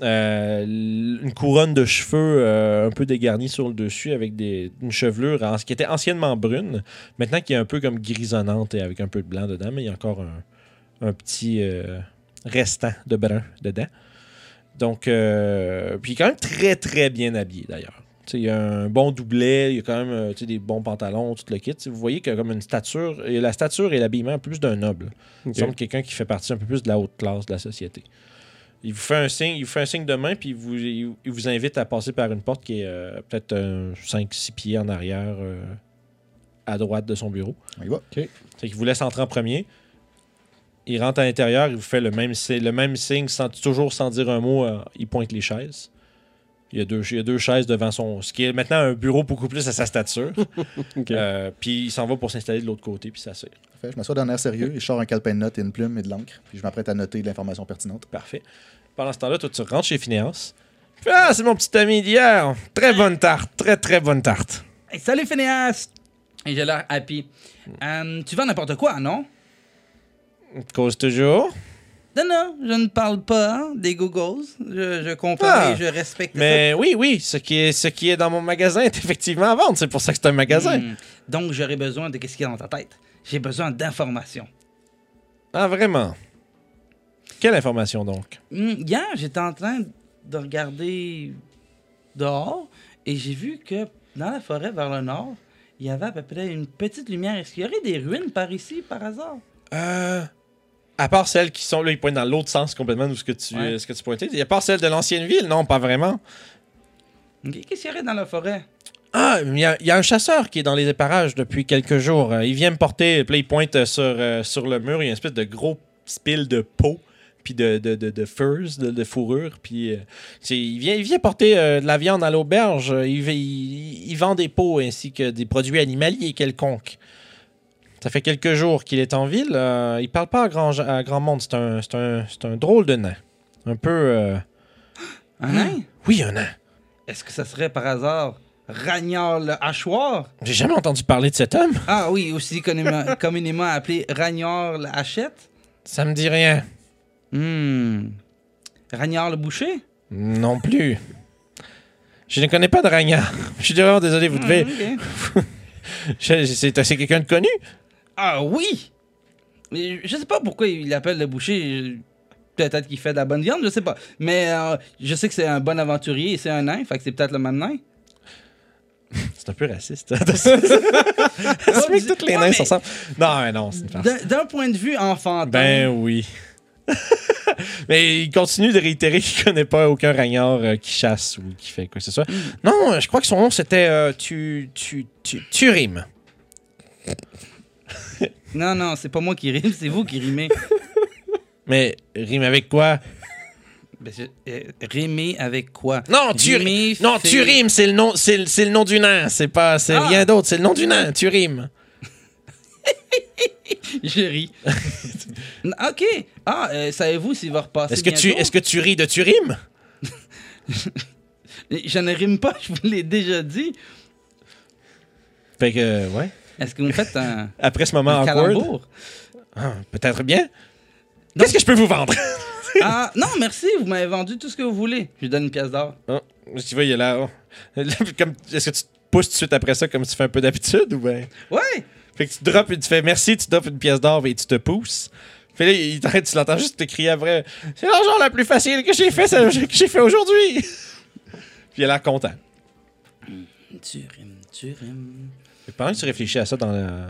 Euh, une couronne de cheveux euh, un peu dégarnie sur le dessus avec des, une chevelure en- qui était anciennement brune, maintenant qui est un peu comme grisonnante et avec un peu de blanc dedans, mais il y a encore un, un petit euh, restant de brun dedans. Donc, euh, puis il est quand même très très bien habillé d'ailleurs. Il y a un bon doublet, il y a quand même euh, des bons pantalons, tout le kit. Vous voyez qu'il y a comme une stature, et la stature et l'habillement plus d'un noble. Il Ok. semble quelqu'un qui fait partie un peu plus de la haute classe de la société. Il vous fait un signe, il vous fait un signe de main, puis il vous, il, il vous invite à passer par une porte qui est euh, peut-être 5-6 pieds en arrière, euh, à droite de son bureau. On y va. C'est qu'il vous laisse entrer en premier. Il rentre à l'intérieur, il vous fait le même, le même signe, sans, toujours sans dire un mot. euh, il pointe les chaises. Il y, a deux, il y a deux chaises devant son. Ce qui est maintenant un bureau beaucoup plus à sa stature. Euh, puis il s'en va pour s'installer de l'autre côté, puis s'asseoir. Parfait. Je m'assois d'un air sérieux et je sors un calepin de notes et une plume et de l'encre. Puis je m'apprête à noter de l'information pertinente. Parfait. Pendant ce temps-là, toi, tu rentres chez Phineas. Ah, c'est mon petit ami d'hier. Très bonne tarte. Très, très bonne tarte. Hey, salut Phineas! Et j'ai l'air happy. Euh, tu vends n'importe quoi, non? Cause toujours? Non, non, je ne parle pas des Googles. Je, je comprends Ah, et je respecte Mais oui, oui, ce qui, est, ce qui est dans mon magasin est effectivement à vendre. C'est pour ça que c'est un magasin. Hmm. Donc, j'aurais besoin de qu'est-ce qu'il y a dans ta tête. J'ai besoin d'informations. Ah, vraiment? Quelle information donc? Hmm, Hier, j'étais en train de regarder dehors et j'ai vu que dans la forêt vers le nord, il y avait à peu près une petite lumière. Est-ce qu'il y aurait des ruines par ici, par hasard? Euh. À part celles qui sont là, ils pointent dans l'autre sens complètement de ce que tu, Ouais. euh, ce que tu pointais. À part celles de l'ancienne ville, non, pas vraiment. Qu'est-ce qu'il y aurait dans la forêt? Ah, il y, a- il y a un chasseur qui est dans les parages depuis quelques jours. Euh, Il vient me porter, puis il pointe sur, euh, sur le mur, il y a une espèce de gros spill de peau, puis de, de, de, de furs, de, de fourrure, puis euh, il, vient, il vient porter euh, de la viande à l'auberge. Il, il, il vend des peaux ainsi que des produits animaliers quelconques. Ça fait quelques jours qu'il est en ville. euh, il parle pas à grand, à grand monde. C'est un, c'est un, c'est un drôle de nain. Un peu... euh, Un nain? Oui, un nain. Est-ce que ça serait par hasard Ragnard le hachoir? J'ai jamais entendu parler de cet homme. Ah oui, aussi communément, communément appelé Ragnard la hachette? Ça me dit rien. Hmm. Ragnard le boucher? Non plus. Je ne connais pas de Ragnard. Je suis vraiment désolé, vous devez. C'est c'est quelqu'un de connu? Ah oui! Mais Je sais pas pourquoi il l'appelle le boucher. Peut-être qu'il fait de la bonne viande, je sais pas. Mais euh, je sais que c'est un bon aventurier et c'est un nain, fait que c'est peut-être le même nain. C'est un peu raciste. hein, Ça met que tous les Ouais, nains mais- ressemblent. Non, mais non, c'est une farce. D'un point de vue enfantin. Ben oui. mais il continue de réitérer qu'il connaît pas aucun Ragnard euh, qui chasse ou qui fait quoi que ce soit. Non, euh, je crois que son nom c'était euh, tu, tu, tu, Turim. Non, non, c'est pas moi qui rime, c'est vous qui rimez. Mais rime avec quoi? Ben, je- euh, rimer avec quoi? Non, tu Rimer rimes. Non, tu rimes, c'est le nom, c'est le, c'est le nom du nain. C'est pas, c'est Ah. rien d'autre, c'est le nom du nain. Tu rimes. Je ris. ok. Ah, euh, savez-vous s'il va repasser Est-ce que tu, est-ce que tu ris de tu rimes? Je ne rime pas, je vous l'ai déjà dit. Fait que, ouais. Est-ce que vous me faites un, Après ce moment un awkward, ah, peut-être bien. Qu'est-ce que je peux vous vendre? Ah, non, merci, vous m'avez vendu tout ce que vous voulez. Je lui donne une pièce d'or. Oh, tu vois, il est là. oh. Comme, est-ce que tu te pousses tout de suite après ça comme tu fais un peu d'habitude ou bien? Ouais! Fait que tu drops et tu fais merci, tu drops une pièce d'or et tu te pousses. Fait là, il t'arrête, tu l'entends juste te crier après. C'est l'argent la plus facile que j'ai fait, ça- que j'ai fait aujourd'hui. Puis il a l'air content. Tu rimes, tu rimes. Pendant que tu réfléchis à ça dans la...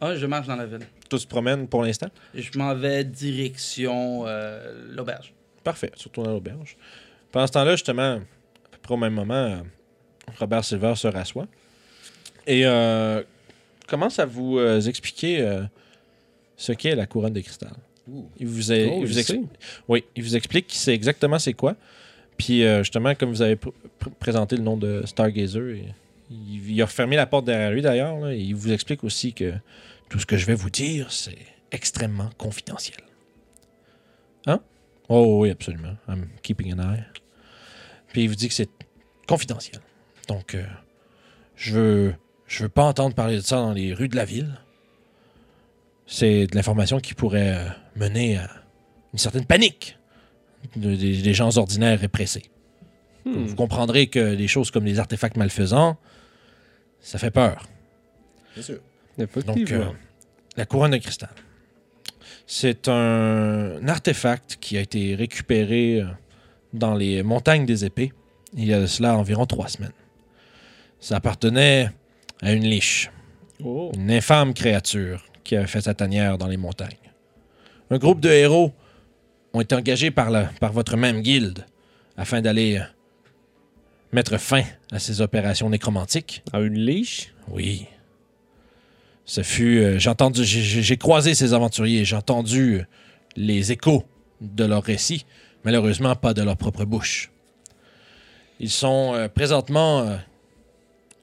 Ah, je marche dans la ville. Tout se promène pour l'instant? Je m'en vais direction euh, l'auberge. Parfait, surtout dans l'auberge. Pendant ce temps-là, justement, à peu près au même moment, euh, Robert Silver se rassoit et euh, commence à vous euh, expliquer euh, ce qu'est la couronne de cristal. Il vous, a- Oh, il vous je expli- sais. Oui, il vous explique c'est exactement c'est quoi. Puis euh, justement, comme vous avez pr- pr- présenté le nom de Stargazer, et- il, il a refermé la porte derrière lui d'ailleurs. et Il vous explique aussi que tout ce que je vais vous dire, c'est extrêmement confidentiel. Hein? Oh oui, absolument. I'm keeping an eye. Puis il vous dit que c'est confidentiel. Donc, euh, je veux, je veux pas entendre parler de ça dans les rues de la ville. C'est de l'information qui pourrait euh, mener à une certaine panique de- des, des gens ordinaires et pressés. Hmm. Vous comprendrez que des choses comme les artefacts malfaisants, ça fait peur. Bien sûr. Donc, euh, la couronne de cristal. C'est un artefact qui a été récupéré euh, dans les montagnes des épées il y a de cela environ trois semaines. Ça appartenait à une liche, Oh. une infâme créature qui avait fait sa tanière dans les montagnes. Un groupe de héros ont été engagés par, la- par votre même guilde afin d'aller euh, mettre fin à ces opérations nécromantiques. À une liche? Oui. Ce fut. euh, j'ai entendu. j'ai- croisé ces aventuriers. J'ai entendu euh, les échos de leurs récits. Malheureusement, pas de leur propre bouche. Ils sont euh, présentement euh,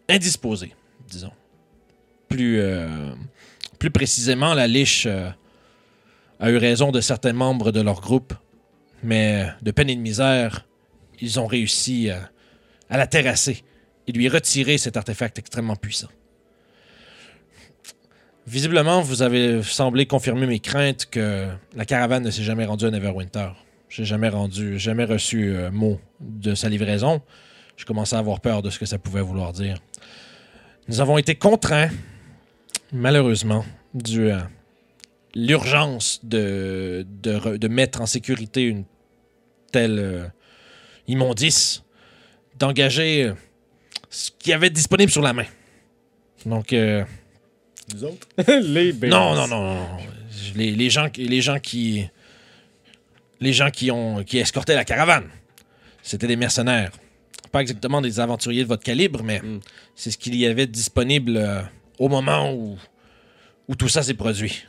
indisposés, disons. Plus, plus précisément, la liche a eu raison de certains membres de leur groupe, mais de peine et de misère, ils ont réussi euh, à la terrasser et lui retirer cet artefact extrêmement puissant. Visiblement, vous avez semblé confirmer mes craintes que la caravane ne s'est jamais rendue à Neverwinter. J'ai jamais rendu, jamais reçu euh, mot de sa livraison. Je commençais à avoir peur de ce que ça pouvait vouloir dire. Nous avons été contraints, malheureusement, dû à l'urgence de, de, re- de mettre en sécurité une telle euh, immondice, d'engager ce qu'il y avait disponible sur la main. Donc, euh, Nous autres? les bébés. non, non, non, non. Les, les gens, qui- les gens qui. Les gens qui ont qui escortaient la caravane. C'était des mercenaires. Pas exactement des aventuriers de votre calibre, mais Mm. c'est ce qu'il y avait disponible euh, au moment où, où tout ça s'est produit.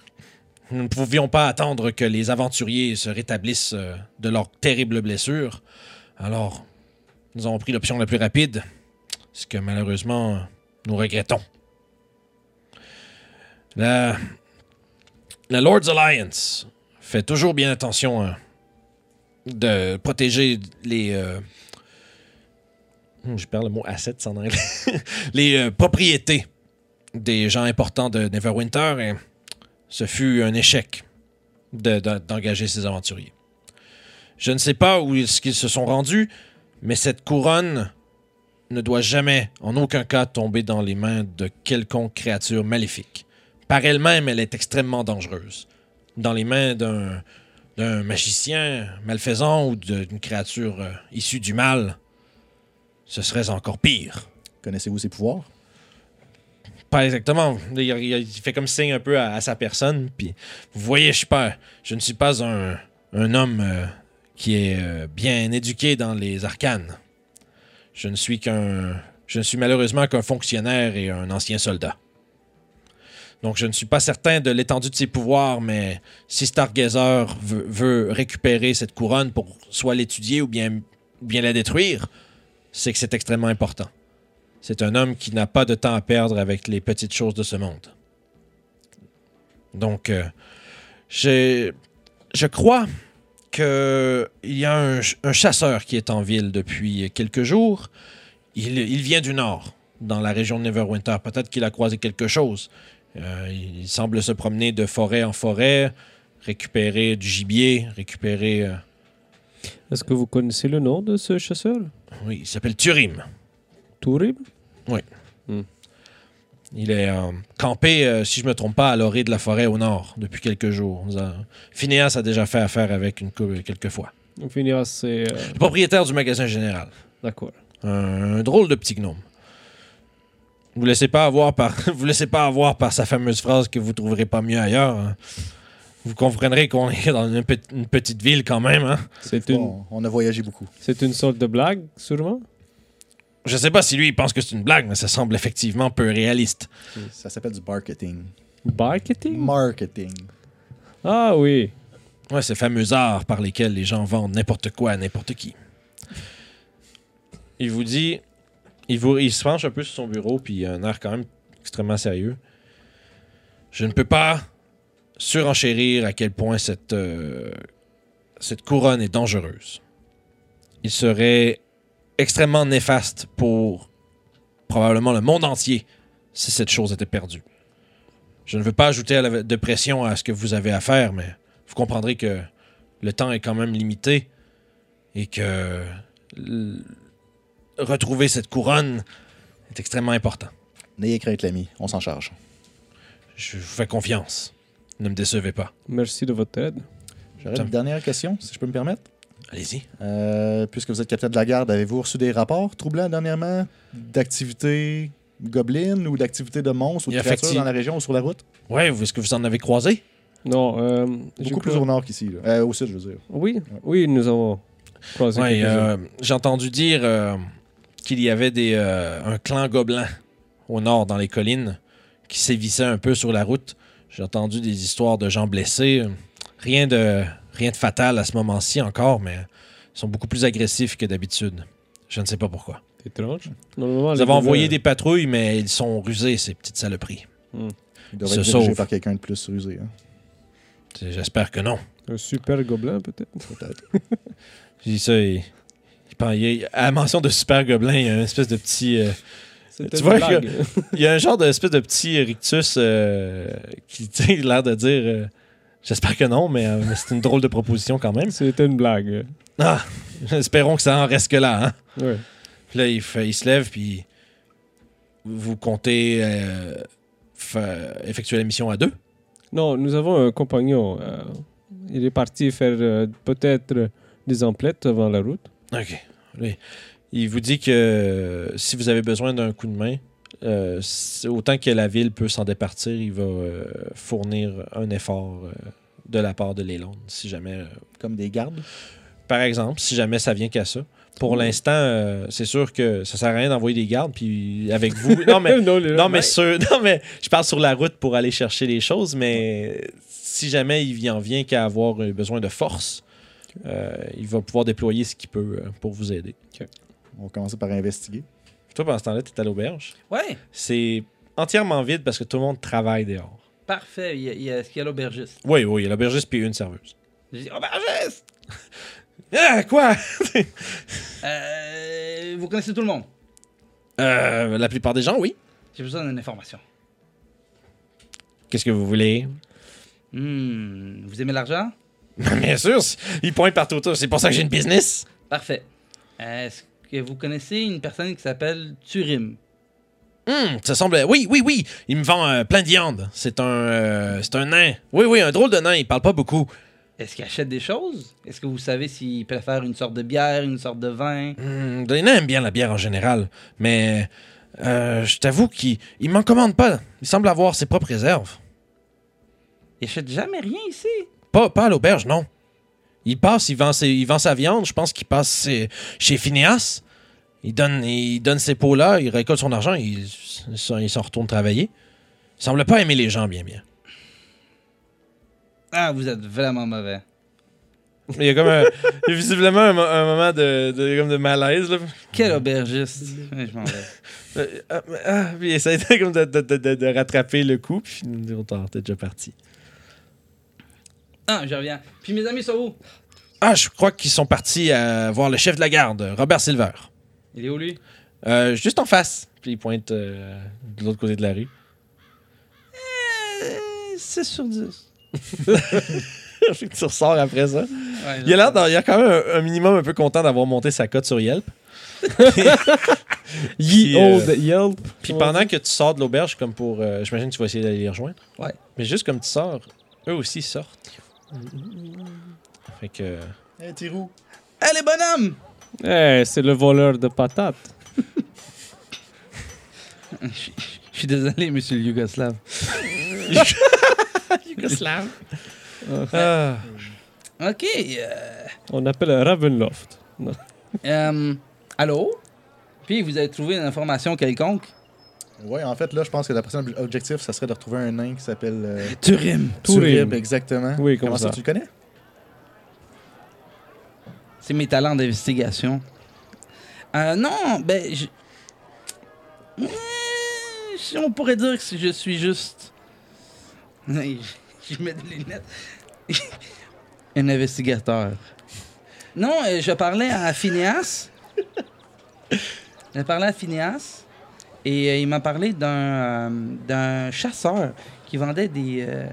Nous ne pouvions pas attendre que les aventuriers se rétablissent euh, de leurs terribles blessures. Alors, nous avons pris l'option la plus rapide, ce que malheureusement nous regrettons. La, Lord's Alliance fait toujours bien attention hein, de protéger les. euh, hmm, je perds le mot assets en anglais. les euh, propriétés des gens importants de Neverwinter ce fut un échec de- de- d'engager ces aventuriers. Je ne sais pas où qu'ils se sont rendus, mais cette couronne ne doit jamais, en aucun cas, tomber dans les mains de quelconque créature maléfique. Par elle-même, elle est extrêmement dangereuse. Dans les mains d'un d'un magicien malfaisant ou d'une créature euh, issue du mal, ce serait encore pire. Connaissez-vous ses pouvoirs? Pas exactement. Il, il- il fait comme signe un peu à, à sa personne. Puis, vous voyez, je suis pas, je ne suis pas un, un homme euh, qui est euh, bien éduqué dans les arcanes. Je ne suis qu'un, je ne suis malheureusement qu'un fonctionnaire et un ancien soldat. Donc, je ne suis pas certain de l'étendue de ses pouvoirs, mais si Stargazer veut, récupérer cette couronne pour soit l'étudier ou bien, la détruire, c'est que c'est extrêmement important. C'est un homme qui n'a pas de temps à perdre avec les petites choses de ce monde. Donc, euh, je crois qu'il y a un, ch- un chasseur qui est en ville depuis quelques jours. Il, il vient du nord, dans la région de Neverwinter. Peut-être qu'il a croisé quelque chose. Euh, il semble se promener de forêt en forêt, récupérer du gibier, récupérer... euh, Est-ce que vous connaissez le nom de ce chasseur? Oui, il s'appelle Turim. Tourib Il est euh, campé, euh, si je me trompe pas, à l'orée de la forêt au nord depuis quelques jours. A- Phineas a déjà fait affaire avec une cou- quelques fois. Finira, c'est. euh, Le propriétaire du magasin général. D'accord. Un, un drôle de petit gnome. Vous laissez pas avoir par vous laissez pas avoir par sa fameuse phrase que vous trouverez pas mieux ailleurs. hein. Vous comprendrez qu'on est dans une, pe- une petite ville quand même. Hein. C'est une, on a voyagé beaucoup. c'est une sorte de blague, sûrement? Je sais pas si lui il pense que c'est une blague, mais ça semble effectivement peu réaliste. Ça s'appelle du marketing. Marketing Marketing. Ah oui. Ouais, ces fameux arts par lesquels les gens vendent n'importe quoi à n'importe qui. Il vous dit, il, vous, il se penche un peu sur son bureau, puis il a un air quand même extrêmement sérieux. Je ne peux pas surenchérir à quel point cette, euh, cette couronne est dangereuse. Il serait extrêmement néfaste pour probablement le monde entier si cette chose était perdue. Je ne veux pas ajouter à la- de pression à ce que vous avez à faire, mais vous comprendrez que le temps est quand même limité et que retrouver cette couronne est extrêmement important. N'ayez crainte, l'ami. On s'en charge. Je vous fais confiance. Ne me décevez pas. Merci de votre aide. J'aurais une dernière question, si je peux me permettre. Allez-y. Euh, puisque vous êtes capitaine de la garde, avez-vous reçu des rapports troublants dernièrement d'activités gobelines ou d'activités de monstres ou de créatures dans la région ou sur la route? Ouais, vous- est-ce que vous en avez croisé? Non, euh, Beaucoup plus au nord qu'ici. Euh, au sud, je veux dire. Oui, oui, nous avons croisé Ouais, euh, j'ai entendu dire euh, qu'il y avait des, euh, un clan gobelin au nord, dans les collines, qui sévissait un peu sur la route. J'ai entendu des histoires de gens blessés. Rien de, rien de fatal à ce moment-ci encore, mais ils sont beaucoup plus agressifs que d'habitude. Je ne sais pas pourquoi. C'est étrange. Normalement, Nous avons envoyé gobelins- des patrouilles, mais ils sont rusés, ces petites saloperies. Il doit Se être par quelqu'un de plus rusé. hein. J'espère que non. Un super gobelin, peut-être. Peut-être. J'ai dit ça. il- il pen- il y a- à la mention de super gobelin, il y a une espèce de petit. euh, Tu vois. Il y a un genre d'espèce de petit rictus euh, qui a l'air de dire. J'espère que non, mais, euh, mais c'est une drôle de proposition quand même. C'était une blague. Ah, espérons que ça en reste que là. Hein? Ouais. Puis là, il, se lève, puis vous comptez euh, effectuer la mission à deux? Non, nous avons un compagnon. euh, il est parti faire peut-être des emplettes avant la route. OK. Oui. Il vous dit que si vous avez besoin d'un coup de main, euh, autant que la ville peut s'en départir, il va euh, fournir un effort euh, de la part de Leyland, si jamais Comme des gardes? par exemple, si jamais ça vient qu'à ça. Pour l'instant, c'est sûr que ça sert à rien d'envoyer des gardes, puis avec vous. Non, mais, non, mais sur- non, mais je parle sur la route pour aller chercher les choses, mais si jamais il en vient qu'à avoir besoin de force, il va pouvoir déployer ce qu'il peut pour vous aider. On va commencer par investiguer. Toi, pendant ce temps-là, tu es à l'auberge. Ouais, C'est entièrement vide parce que tout le monde travaille dehors. parfait. Il y a, il y a- est-ce qu'il y a l'aubergiste? Oui, oui, il y a l'aubergiste puis une serveuse. J'ai dit, aubergiste! Ah, quoi? Euh, vous connaissez tout le monde? Euh, la plupart des gens, oui. J'ai besoin d'une information. Qu'est-ce que vous voulez? Hmm, vous aimez l'argent? Bien sûr, il pointe partout autour. C'est pour ça que j'ai une business. Parfait. Est-ce que vous connaissez une personne qui s'appelle Turim? Hum, ça semble. Oui, oui, oui. Il me vend euh, plein de viande. C'est un, euh, c'est un nain. Oui, oui, un drôle de nain. Il parle pas beaucoup. Est-ce qu'il achète des choses? Est-ce que vous savez s'il préfère une sorte de bière, une sorte de vin? Hum, les nains aiment bien la bière en général, mais euh, je t'avoue qu'il il m'en commande pas. Il semble avoir ses propres réserves. Il achète jamais rien ici. Pas, pas à l'auberge, non. Il passe, il vend, ses- il vend sa viande. Je pense qu'il passe ses- chez Phineas. Il donne, il donne ses pots là, il récolte son argent, il, il s'en il s'en retourne travailler. Il semble pas aimer les gens bien bien. Ah, vous êtes vraiment mauvais. Il y a comme un, il y a visiblement un, mo- un moment de, de, comme de malaise. Là. Quel aubergiste. Je m'en vais. Euh, ah, ah, puis il essaie de, comme de, de, de- de- de rattraper le coup, puis nous dit, Oh, t'es déjà parti. Ah, je reviens. Puis mes amis sont où? Ah, je crois qu'ils sont partis à voir le chef de la garde, Robert Silver. Il est où, lui? Euh, juste en face. Puis il pointe euh, de l'autre côté de la rue. Euh, 6 sur 10. Fait que tu ressors après ça. Ouais, Il a l'air, il a quand même un, un minimum un peu content d'avoir monté sa cote sur Yelp. Ye Puis, euh, old Yelp. Puis pendant que tu sors de l'auberge, comme pour. euh, J'imagine que tu vas essayer d'aller les rejoindre. Ouais. Mais juste comme tu sors, eux aussi sortent. Fait que. Hey, Tirou. Allez, bonhomme! Eh, c'est le voleur de patates. Je suis- désolé, monsieur le Yougoslave. Yougoslave. Ah. OK. euh, On appelle un Ravenloft. Euh, allô? Puis, vous avez trouvé une information quelconque? Ouais, en fait, là, je pense que la prochaine objectif, ça serait de retrouver un nain qui s'appelle euh, Turim. Turim. Exactement. Oui, comme Comment ça, ça. tu le connais? C'est mes talents d'investigation. Euh, non, ben, je... On pourrait dire que je suis juste... je mets des lunettes. Un investigateur. Non, euh, je parlais à Phineas. Je parlais à Phineas. Et euh, il m'a parlé d'un euh, d'un chasseur qui vendait des... euh,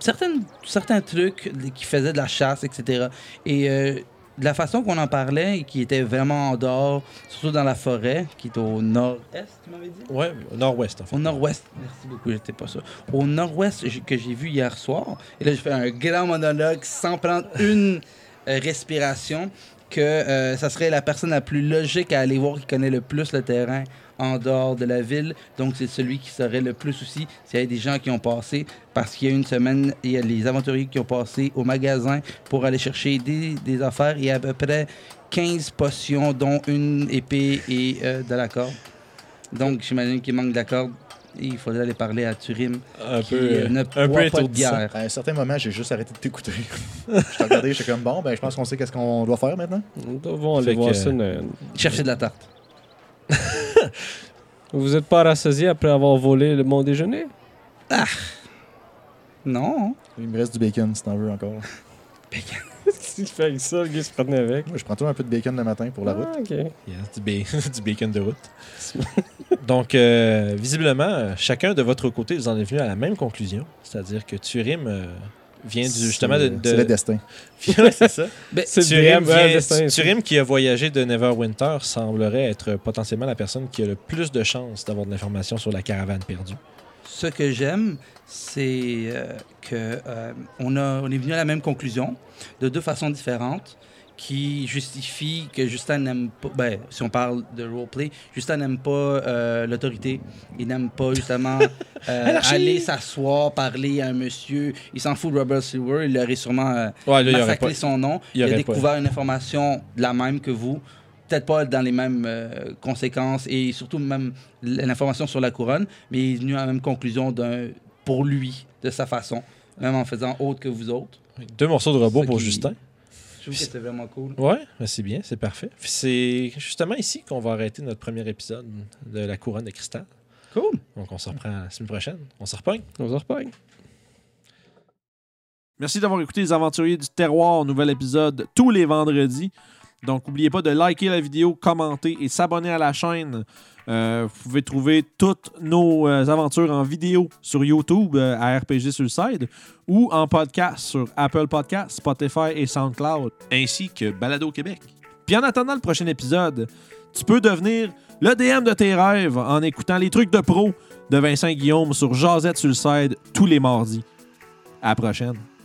certaines, certains trucs qui faisaient de la chasse, etc. Et euh, de la façon qu'on en parlait, qui était vraiment en dehors, surtout dans la forêt, qui est au nord-est, tu m'avais dit? Ouais, au nord-ouest, en fait. Au nord-ouest. Merci beaucoup, j'étais pas sûr. Au nord-ouest que j'ai vu hier soir. Et là, je fais un grand monologue sans prendre une respiration. Que euh, ça serait la personne la plus logique à aller voir qui connaît le plus le terrain en dehors de la ville. Donc, c'est celui qui serait le plus aussi s'il y a des gens qui ont passé. Parce qu'il y a une semaine, il y a les aventuriers qui ont passé au magasin pour aller chercher des, des affaires. Il y a à peu près 15 potions, dont une épée et euh, de la corde. Donc, j'imagine qu'il manque de la corde. Et il faudrait aller parler à Turim, Un qui peu, euh, ne un peu pas de. À un certain moment, j'ai juste arrêté de t'écouter. je t'ai regardé, j'étais comme bon, ben je pense qu'on sait qu'est-ce qu'on doit faire maintenant. Nous devons aller voir ça. Chercher de la tarte. Vous n'êtes pas rassasié après avoir volé le mon déjeuner? Non. Il me reste du bacon si t'en veux encore. Qu'est-ce qu'il fait avec ça? Le gars se promenait avec. Moi, je prends toujours un peu de bacon le matin pour la route. Ah, ok. Yes, du, ba- du bacon de route. Donc, euh, visiblement, euh, chacun de votre côté, vous en êtes venu à la même conclusion. C'est-à-dire que Turim euh, vient du, justement de. C'est- de- C'est le destin. Ouais, c'est ça. Ben, C'est le Turim, vient- destin. Turim qui a voyagé de Neverwinter semblerait être potentiellement la personne qui a le plus de chances d'avoir de l'information sur la caravane perdue. Ce que j'aime, c'est euh, que euh, on, a, on est venu à la même conclusion de deux façons différentes qui justifient que Justin n'aime pas, ben, si on parle de roleplay, Justin n'aime pas euh, l'autorité. Il n'aime pas justement euh, aller s'asseoir, parler à un monsieur. Il s'en fout de Robert Silver. Il aurait sûrement euh, Ouais, là, il y aurait massacré pas. son nom. il a pas. découvert une information de la même que vous. Peut-être pas dans les mêmes euh, conséquences et surtout même l'information sur la couronne, mais il est venu à la même conclusion d'un, pour lui, de sa façon, même en faisant autre que vous autres. Deux morceaux de robot pour qui- Justin. Je trouve que c'est vraiment cool. Ouais, ben, c'est bien, c'est parfait. C'est justement ici qu'on va arrêter notre premier épisode de la couronne de cristal. Cool. Donc, on se reprend la semaine prochaine. On se repogne. On se repagne. Merci d'avoir écouté Les Aventuriers du Terroir, nouvel épisode tous les vendredis. Donc, n'oubliez pas de liker la vidéo, commenter et s'abonner à la chaîne. Euh, vous pouvez trouver toutes nos euh, aventures en vidéo sur YouTube euh, à RPG Suicide ou en podcast sur Apple Podcasts, Spotify et SoundCloud, ainsi que Balado Québec. Puis en attendant le prochain épisode, tu peux devenir le DM de tes rêves en écoutant les trucs de pro de Vincent Guillaume sur Jazette Suicide tous les mardis. À la prochaine.